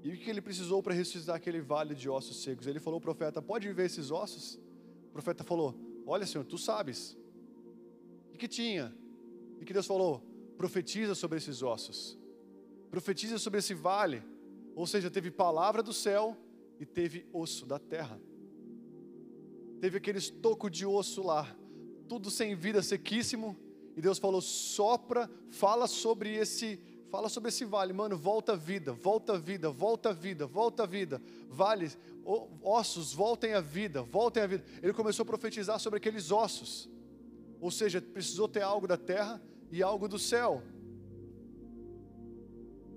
E o que ele precisou para ressuscitar aquele vale de ossos secos? Ele falou ao profeta: Pode ver esses ossos? O profeta falou: Olha, Senhor, tu sabes. E que tinha? E que Deus falou: Profetiza sobre esses ossos profetiza sobre esse vale. Ou seja, teve palavra do céu e teve osso da terra. Teve aquele estoco de osso lá, tudo sem vida, sequíssimo. E Deus falou: sopra, fala sobre esse, fala sobre esse vale, mano, volta vida, volta vida, volta vida, volta vida. Vale, ossos, voltem à vida, voltem à vida. Ele começou a profetizar sobre aqueles ossos. Ou seja, precisou ter algo da terra e algo do céu.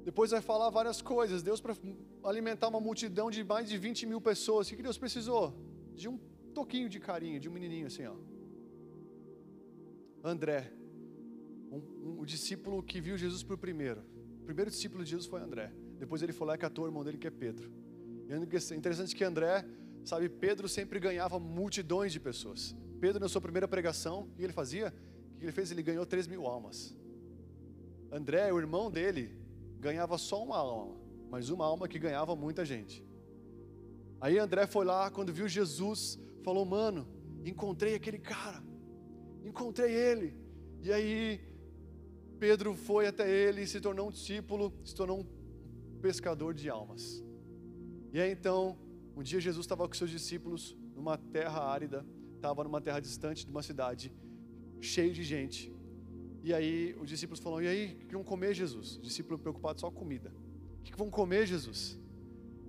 Depois vai falar várias coisas. Deus, para alimentar uma multidão de mais de 20 mil pessoas, o que Deus precisou? De um toquinho de carinho, de um menininho assim, ó. André, um, um, o discípulo que viu Jesus por primeiro. O primeiro discípulo de Jesus foi André. Depois ele foi lá e catou o irmão dele, que é Pedro. E é interessante que André, sabe, Pedro sempre ganhava multidões de pessoas. Pedro, na sua primeira pregação, o que ele fazia? O que ele fez? Ele ganhou 3 mil almas. André, o irmão dele, ganhava só uma alma, mas uma alma que ganhava muita gente. Aí André foi lá, quando viu Jesus, falou: Mano, encontrei aquele cara, encontrei ele. E aí Pedro foi até ele e se tornou um discípulo, se tornou um pescador de almas. E aí então, um dia Jesus estava com seus discípulos numa terra árida, estava numa terra distante de uma cidade, cheio de gente. E aí os discípulos falaram: E aí, o que vão comer, Jesus? O discípulo preocupado só com comida. O que vão comer, Jesus?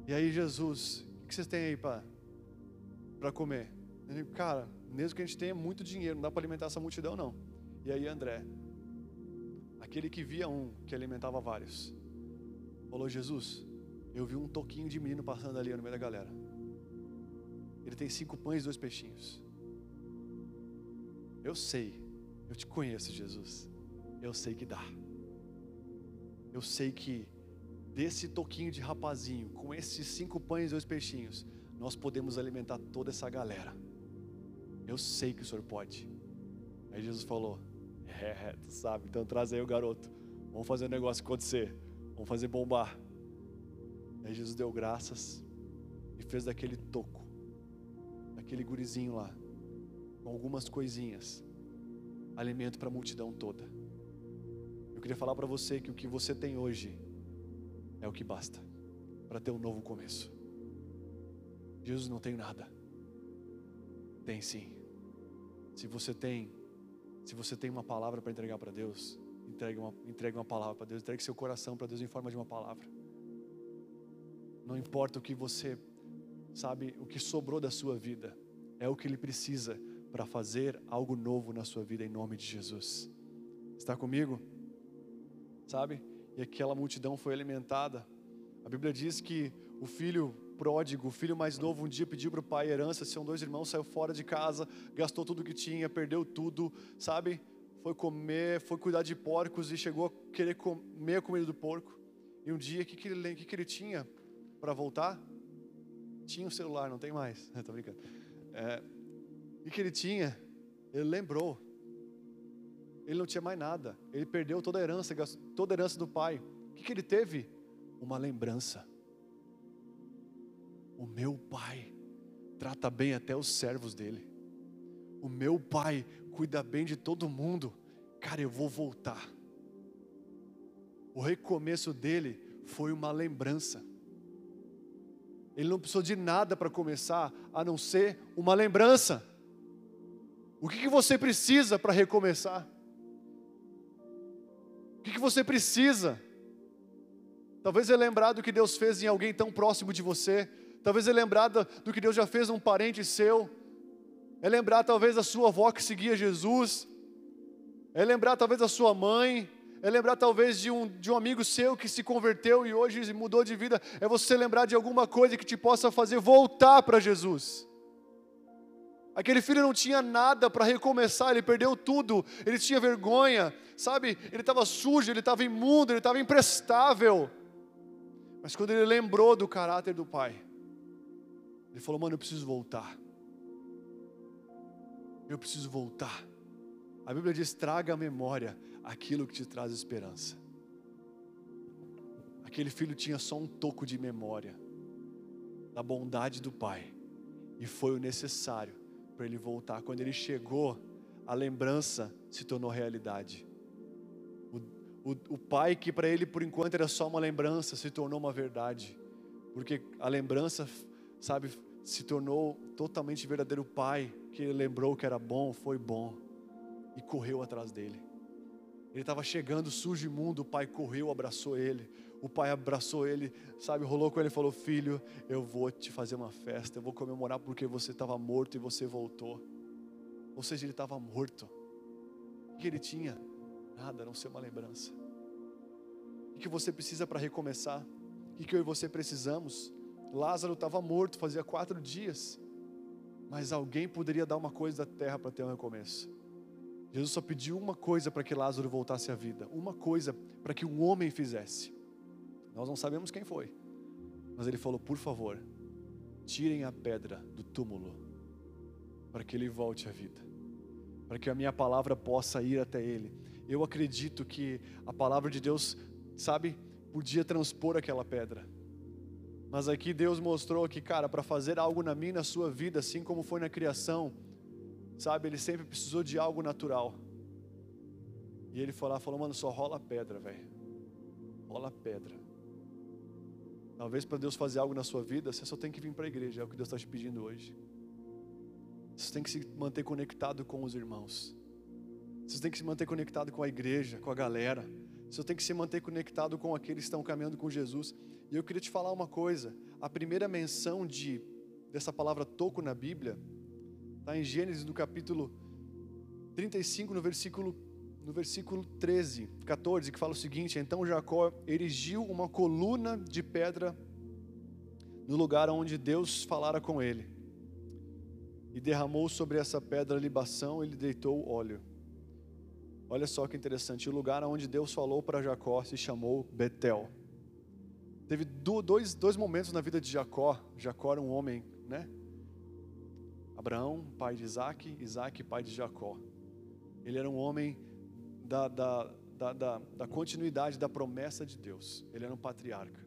E aí, Jesus, o que vocês têm aí para comer? Ele, cara, mesmo que a gente tenha muito dinheiro, não dá para alimentar essa multidão, não. E aí, André, aquele que via um que alimentava vários, falou: Jesus, eu vi um toquinho de menino passando ali no meio da galera. Ele tem cinco pães e dois peixinhos. Eu sei, eu te conheço, Jesus. Eu sei que dá. Eu sei que desse toquinho de rapazinho, com esses cinco pães e dois peixinhos, nós podemos alimentar toda essa galera. Eu sei que o Senhor pode. Aí Jesus falou: É, tu sabe, então traz aí o garoto. Vamos fazer o negócio acontecer. Vamos fazer bombar. Aí Jesus deu graças e fez daquele toco, daquele gurizinho lá, com algumas coisinhas, alimento para a multidão toda. Eu queria falar para você que o que você tem hoje é o que basta para ter um novo começo. Jesus não tem nada. Tem sim. Se você tem, se você tem uma palavra para entregar para Deus, entregue uma, entregue uma palavra para Deus, entregue seu coração para Deus em forma de uma palavra. Não importa o que você sabe, o que sobrou da sua vida, é o que ele precisa para fazer algo novo na sua vida em nome de Jesus. Está comigo? Sabe? E aquela multidão foi alimentada. A Bíblia diz que o filho pródigo, o filho mais novo, um dia pediu para o pai herança, são dois irmãos, saiu fora de casa, gastou tudo que tinha, perdeu tudo, sabe? Foi comer, foi cuidar de porcos e chegou a querer comer a comida do porco. E um dia, o que, que, ele, que, que ele tinha para voltar? Tinha um celular, não tem mais. (laughs) Estou brincando. É, e que ele tinha, ele lembrou. Ele não tinha mais nada. Ele perdeu toda a herança, toda a herança do pai. O que, que ele teve? Uma lembrança. O meu pai trata bem até os servos dele. O meu pai cuida bem de todo mundo. Cara, eu vou voltar. O recomeço dele foi uma lembrança. Ele não precisou de nada para começar, a não ser uma lembrança. O que, que você precisa para recomeçar? O que, que você precisa? Talvez é lembrar do que Deus fez em alguém tão próximo de você. Talvez é lembrar do que Deus já fez um parente seu. É lembrar talvez da sua avó que seguia Jesus. É lembrar talvez da sua mãe. É lembrar talvez de um, de um amigo seu que se converteu e hoje mudou de vida. É você lembrar de alguma coisa que te possa fazer voltar para Jesus. Aquele filho não tinha nada para recomeçar, ele perdeu tudo, ele tinha vergonha, sabe? Ele estava sujo, ele estava imundo, ele estava imprestável. Mas quando ele lembrou do caráter do pai, ele falou: Mano, eu preciso voltar. Eu preciso voltar. A Bíblia diz: traga à memória aquilo que te traz esperança. Aquele filho tinha só um toco de memória da bondade do pai, e foi o necessário para ele voltar. Quando ele chegou, a lembrança se tornou realidade. O, o, o pai, que para ele por enquanto era só uma lembrança, se tornou uma verdade. Porque a lembrança, sabe, se tornou totalmente verdadeiro pai, que ele lembrou que era bom, foi bom, e correu atrás dele. Ele estava chegando sujo e imundo, o pai correu, abraçou ele. O pai abraçou ele, sabe, rolou com ele e falou: Filho, eu vou te fazer uma festa, eu vou comemorar porque você estava morto e você voltou. Ou seja, ele estava morto. O que ele tinha? Nada, a não ser uma lembrança. O que você precisa para recomeçar? O que eu e você precisamos? Lázaro estava morto fazia quatro dias, mas alguém poderia dar uma coisa da terra para ter um recomeço. Jesus só pediu uma coisa para que Lázaro voltasse à vida, uma coisa para que um homem fizesse. Nós não sabemos quem foi, mas ele falou: por favor, tirem a pedra do túmulo, para que ele volte à vida, para que a minha palavra possa ir até ele. Eu acredito que a palavra de Deus, sabe, podia transpor aquela pedra. Mas aqui Deus mostrou que, cara, para fazer algo na minha, na sua vida, assim como foi na criação, sabe, ele sempre precisou de algo natural. E ele foi lá falou, mano, só rola pedra, velho. Rola pedra. Talvez para Deus fazer algo na sua vida, você só tem que vir para a igreja, é o que Deus está te pedindo hoje. Você tem que se manter conectado com os irmãos. Você tem que se manter conectado com a igreja, com a galera. Você tem que se manter conectado com aqueles que estão caminhando com Jesus. E eu queria te falar uma coisa. A primeira menção de dessa palavra toco na Bíblia está em Gênesis no capítulo 35, no versículo no versículo 13, 14, que fala o seguinte: Então Jacó erigiu uma coluna de pedra no lugar onde Deus falara com ele, e derramou sobre essa pedra libação e lhe deitou óleo. Olha só que interessante, o lugar onde Deus falou para Jacó se chamou Betel. Teve dois, dois momentos na vida de Jacó. Jacó era um homem, né? Abraão, pai de Isaac, Isaac, pai de Jacó. Ele era um homem da, da, da, da, da continuidade da promessa de Deus. Ele era um patriarca.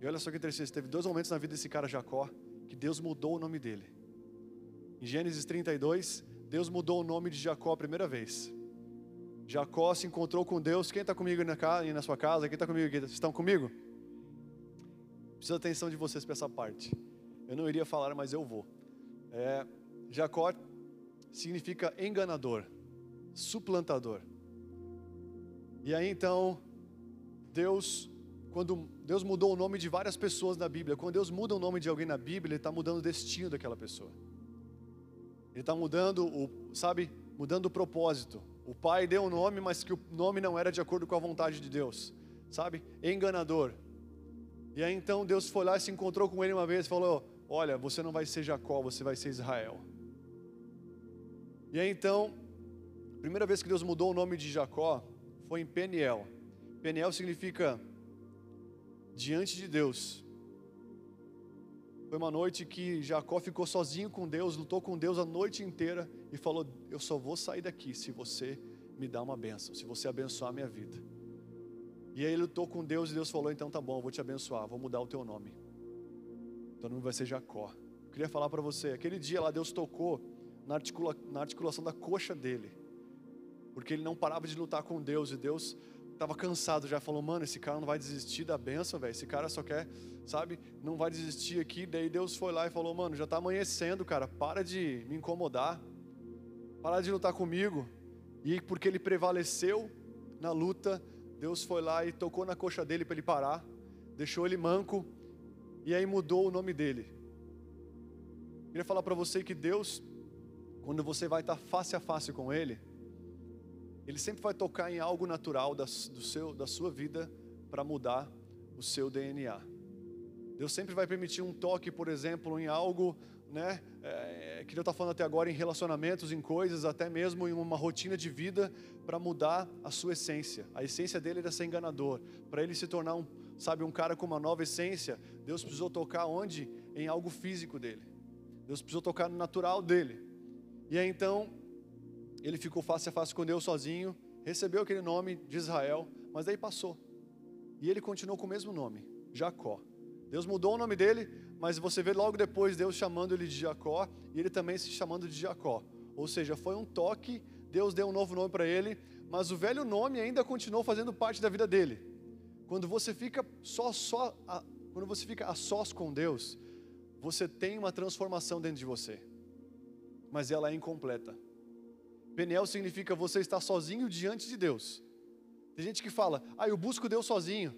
E olha só que interessante, teve dois momentos na vida desse cara Jacó que Deus mudou o nome dele. Em Gênesis 32, Deus mudou o nome de Jacó a primeira vez. Jacó se encontrou com Deus. Quem está comigo na, casa, na sua casa? Quem está comigo? Vocês estão comigo? Preciso da atenção de vocês para essa parte. Eu não iria falar, mas eu vou. É, Jacó significa enganador, suplantador. E aí então, Deus, quando Deus mudou o nome de várias pessoas na Bíblia, quando Deus muda o nome de alguém na Bíblia, Ele está mudando o destino daquela pessoa. Ele está mudando o, sabe, mudando o propósito. O pai deu um nome, mas que o nome não era de acordo com a vontade de Deus, sabe? Enganador. E aí então Deus foi lá e se encontrou com ele uma vez e falou: Olha, você não vai ser Jacó, você vai ser Israel. E aí então, primeira vez que Deus mudou o nome de Jacó, foi em Peniel. Peniel significa diante de Deus. Foi uma noite que Jacó ficou sozinho com Deus, lutou com Deus a noite inteira e falou: Eu só vou sair daqui se você me dá uma bênção, se você abençoar a minha vida. E aí ele lutou com Deus e Deus falou: Então tá bom, vou te abençoar, vou mudar o teu nome. Teu nome vai ser Jacó. Eu queria falar para você: aquele dia lá Deus tocou na, articula, na articulação da coxa dele porque ele não parava de lutar com Deus e Deus estava cansado já, falou: Mano, esse cara não vai desistir da benção, velho. Esse cara só quer, sabe, não vai desistir aqui. Daí Deus foi lá e falou: Mano, já está amanhecendo, cara, para de me incomodar, para de lutar comigo. E porque ele prevaleceu na luta, Deus foi lá e tocou na coxa dele para ele parar, deixou ele manco e aí mudou o nome dele. Queria falar para você que Deus, quando você vai estar face a face com Ele, ele sempre vai tocar em algo natural da, do seu, da sua vida para mudar o seu DNA. Deus sempre vai permitir um toque, por exemplo, em algo, né, é, que eu estou falando até agora, em relacionamentos, em coisas, até mesmo em uma rotina de vida, para mudar a sua essência. A essência dele era ser enganador. Para ele se tornar um, sabe, um cara com uma nova essência, Deus precisou tocar onde? Em algo físico dele. Deus precisou tocar no natural dele. E aí então ele ficou face a face com Deus sozinho, recebeu aquele nome de Israel, mas daí passou. E ele continuou com o mesmo nome, Jacó. Deus mudou o nome dele, mas você vê logo depois Deus chamando ele de Jacó e ele também se chamando de Jacó. Ou seja, foi um toque, Deus deu um novo nome para ele, mas o velho nome ainda continuou fazendo parte da vida dele. Quando você fica só só a, quando você fica a sós com Deus, você tem uma transformação dentro de você. Mas ela é incompleta. Peniel significa você estar sozinho diante de Deus. Tem gente que fala, ah, eu busco Deus sozinho.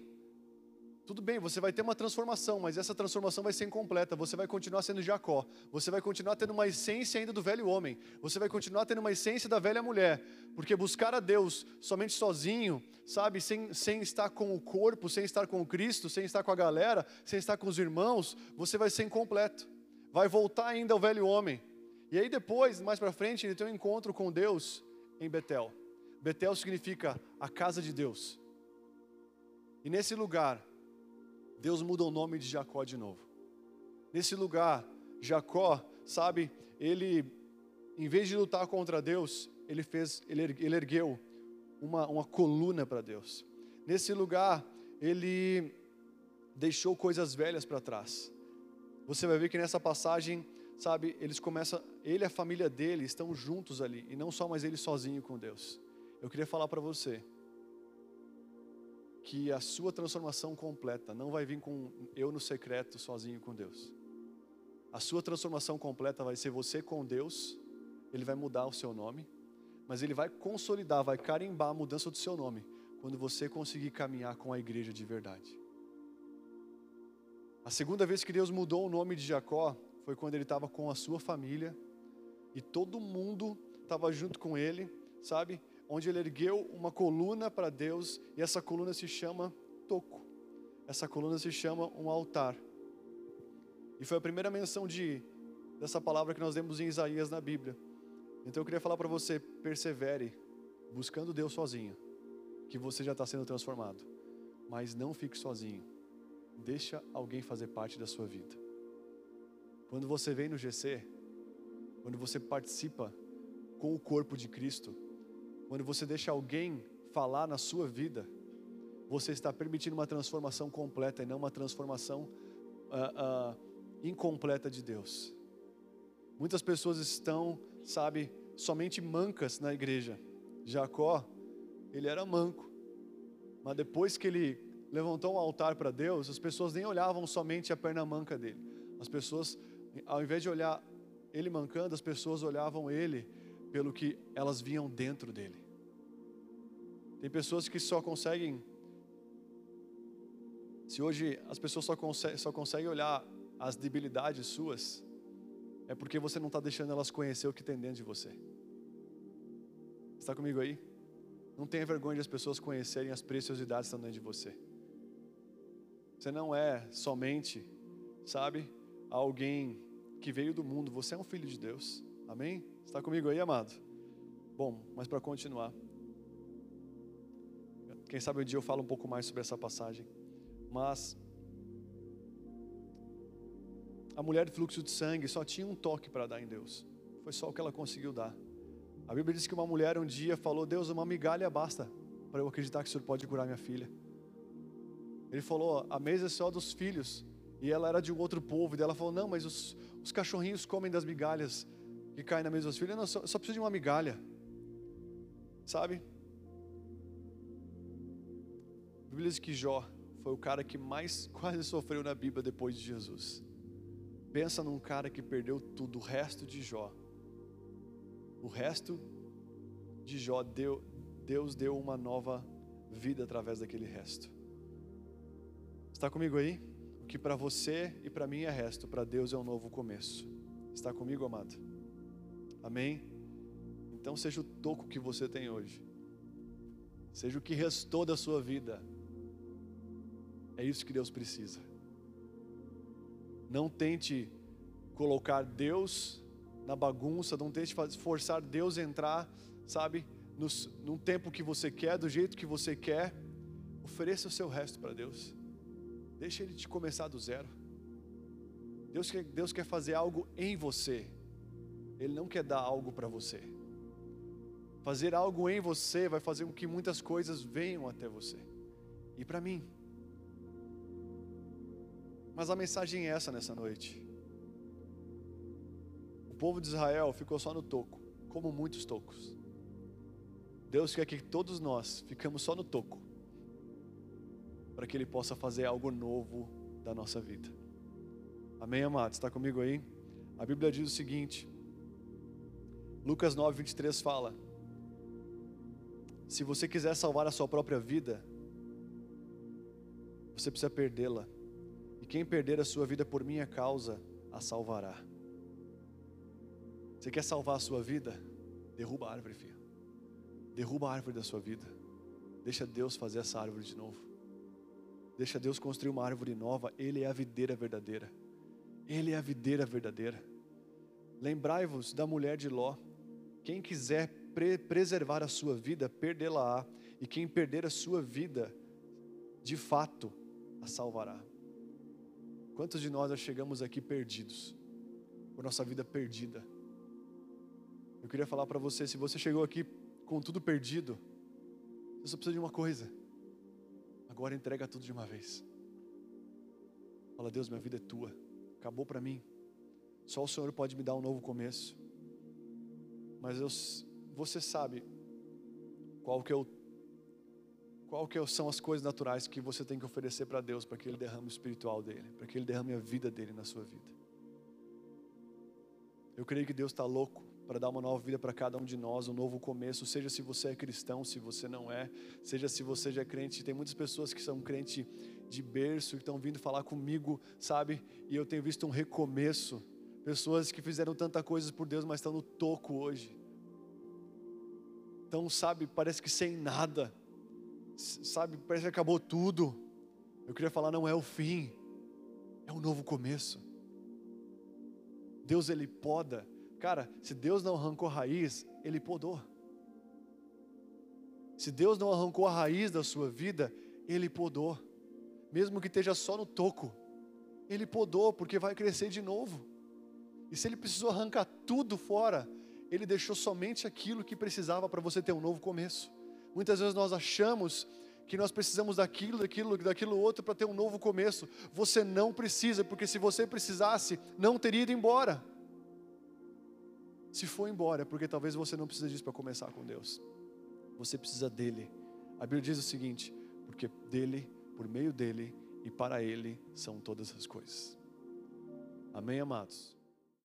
Tudo bem, você vai ter uma transformação, mas essa transformação vai ser incompleta. Você vai continuar sendo Jacó. Você vai continuar tendo uma essência ainda do velho homem. Você vai continuar tendo uma essência da velha mulher. Porque buscar a Deus somente sozinho, sabe, sem, sem estar com o corpo, sem estar com o Cristo, sem estar com a galera, sem estar com os irmãos, você vai ser incompleto. Vai voltar ainda ao velho homem. E aí depois, mais para frente, ele tem um encontro com Deus em Betel. Betel significa a casa de Deus. E nesse lugar, Deus muda o nome de Jacó de novo. Nesse lugar, Jacó, sabe, ele, em vez de lutar contra Deus, ele fez, ele, ergueu uma, uma coluna para Deus. Nesse lugar, ele deixou coisas velhas para trás. Você vai ver que nessa passagem, sabe, eles começam, ele e a família dele estão juntos ali, e não só mais ele sozinho com Deus. Eu queria falar para você que a sua transformação completa não vai vir com eu no secreto sozinho com Deus. A sua transformação completa vai ser você com Deus, ele vai mudar o seu nome, mas ele vai consolidar, vai carimbar a mudança do seu nome quando você conseguir caminhar com a igreja de verdade. A segunda vez que Deus mudou o nome de Jacó foi quando ele estava com a sua família e todo mundo estava junto com ele, sabe? Onde ele ergueu uma coluna para Deus e essa coluna se chama toco. Essa coluna se chama um altar. E foi a primeira menção de dessa palavra que nós lemos em Isaías na Bíblia. Então eu queria falar para você, persevere buscando Deus sozinho, que você já está sendo transformado. Mas não fique sozinho deixa alguém fazer parte da sua vida. Quando você vem no GC, quando você participa com o corpo de Cristo, quando você deixa alguém falar na sua vida, você está permitindo uma transformação completa e não uma transformação uh, uh, incompleta de Deus. Muitas pessoas estão, sabe, somente mancas na igreja. Jacó, ele era manco, mas depois que ele levantou um altar para Deus, as pessoas nem olhavam somente a perna manca dele. As pessoas, ao invés de olhar ele mancando, as pessoas olhavam ele pelo que elas viam dentro dele. Tem pessoas que só conseguem. Se hoje as pessoas só, conseguem, só conseguem olhar as debilidades suas, é porque você não está deixando elas conhecer o que tem dentro de você. Está comigo aí? Não tenha vergonha de as pessoas conhecerem as preciosidades que estão dentro de você. Você não é somente, sabe, alguém que veio do mundo, você é um filho de Deus. Amém? Está comigo aí, amado? Bom, mas para continuar. Quem sabe um dia eu falo um pouco mais sobre essa passagem. Mas a mulher de fluxo de sangue só tinha um toque para dar em Deus. Foi só o que ela conseguiu dar. A Bíblia diz que uma mulher um dia falou: Deus, uma migalha basta para eu acreditar que o Senhor pode curar minha filha. Ele falou: a mesa é só dos filhos. E ela era de um outro povo. E ela falou: não, mas os, os cachorrinhos comem das migalhas que caem na mesa dos filhos. Não, só, só preciso de uma migalha. Sabe? Bíblia diz que Jó foi o cara que mais (laughs) quase sofreu na Bíblia depois de Jesus. Pensa num cara que perdeu tudo, o resto de Jó. O resto de Jó, deu, Deus deu uma nova vida através daquele resto. Está comigo aí? O que para você e para mim é resto, para Deus é um novo começo. Está comigo, amado? Amém? Então seja o toco que você tem hoje. Seja o que restou da sua vida. É isso que Deus precisa. Não tente colocar Deus na bagunça, não tente forçar Deus a entrar, sabe, nos, num tempo que você quer, do jeito que você quer. Ofereça o seu resto para Deus. Deixa Ele te começar do zero. Deus quer, Deus quer fazer algo em você. Ele não quer dar algo para você. Fazer algo em você vai fazer com que muitas coisas venham até você. E para mim. Mas a mensagem é essa nessa noite. O povo de Israel ficou só no toco, como muitos tocos. Deus quer que todos nós ficamos só no toco para que Ele possa fazer algo novo da nossa vida. Amém, amados? Está comigo aí? A Bíblia diz o seguinte, Lucas 9, 23 fala: Se você quiser salvar a sua própria vida, você precisa perdê-la, quem perder a sua vida por minha causa, a salvará. Você quer salvar a sua vida? Derruba a árvore, filho. Derruba a árvore da sua vida. Deixa Deus fazer essa árvore de novo. Deixa Deus construir uma árvore nova. Ele é a videira verdadeira. Ele é a videira verdadeira. Lembrai-vos da mulher de Ló. Quem quiser pre preservar a sua vida, perdê-la-á. E quem perder a sua vida, de fato, a salvará. Quantos de nós já chegamos aqui perdidos? Com nossa vida perdida. Eu queria falar para você: se você chegou aqui com tudo perdido, você só precisa de uma coisa Agora entrega tudo de uma vez. Fala, Deus, minha vida é tua. Acabou para mim. Só o Senhor pode me dar um novo começo. Mas eu, você sabe qual que é o qual que são as coisas naturais que você tem que oferecer para Deus para que Ele derrame o espiritual dele, para que Ele derrame a vida dele na sua vida. Eu creio que Deus está louco para dar uma nova vida para cada um de nós, um novo começo, seja se você é cristão, se você não é, seja se você já é crente. Tem muitas pessoas que são crente de berço, que estão vindo falar comigo, sabe? E eu tenho visto um recomeço. Pessoas que fizeram tanta coisa por Deus, mas estão no toco hoje. Então, sabe, parece que sem nada sabe, parece que acabou tudo. Eu queria falar, não é o fim, é um novo começo. Deus ele poda. Cara, se Deus não arrancou a raiz, ele podou. Se Deus não arrancou a raiz da sua vida, ele podou. Mesmo que esteja só no toco, ele podou porque vai crescer de novo. E se ele precisou arrancar tudo fora, ele deixou somente aquilo que precisava para você ter um novo começo. Muitas vezes nós achamos que nós precisamos daquilo, daquilo, daquilo outro para ter um novo começo. Você não precisa, porque se você precisasse, não teria ido embora. Se for embora, é porque talvez você não precise disso para começar com Deus. Você precisa dele. A Bíblia diz o seguinte: porque dele, por meio dele e para ele são todas as coisas. Amém, amados?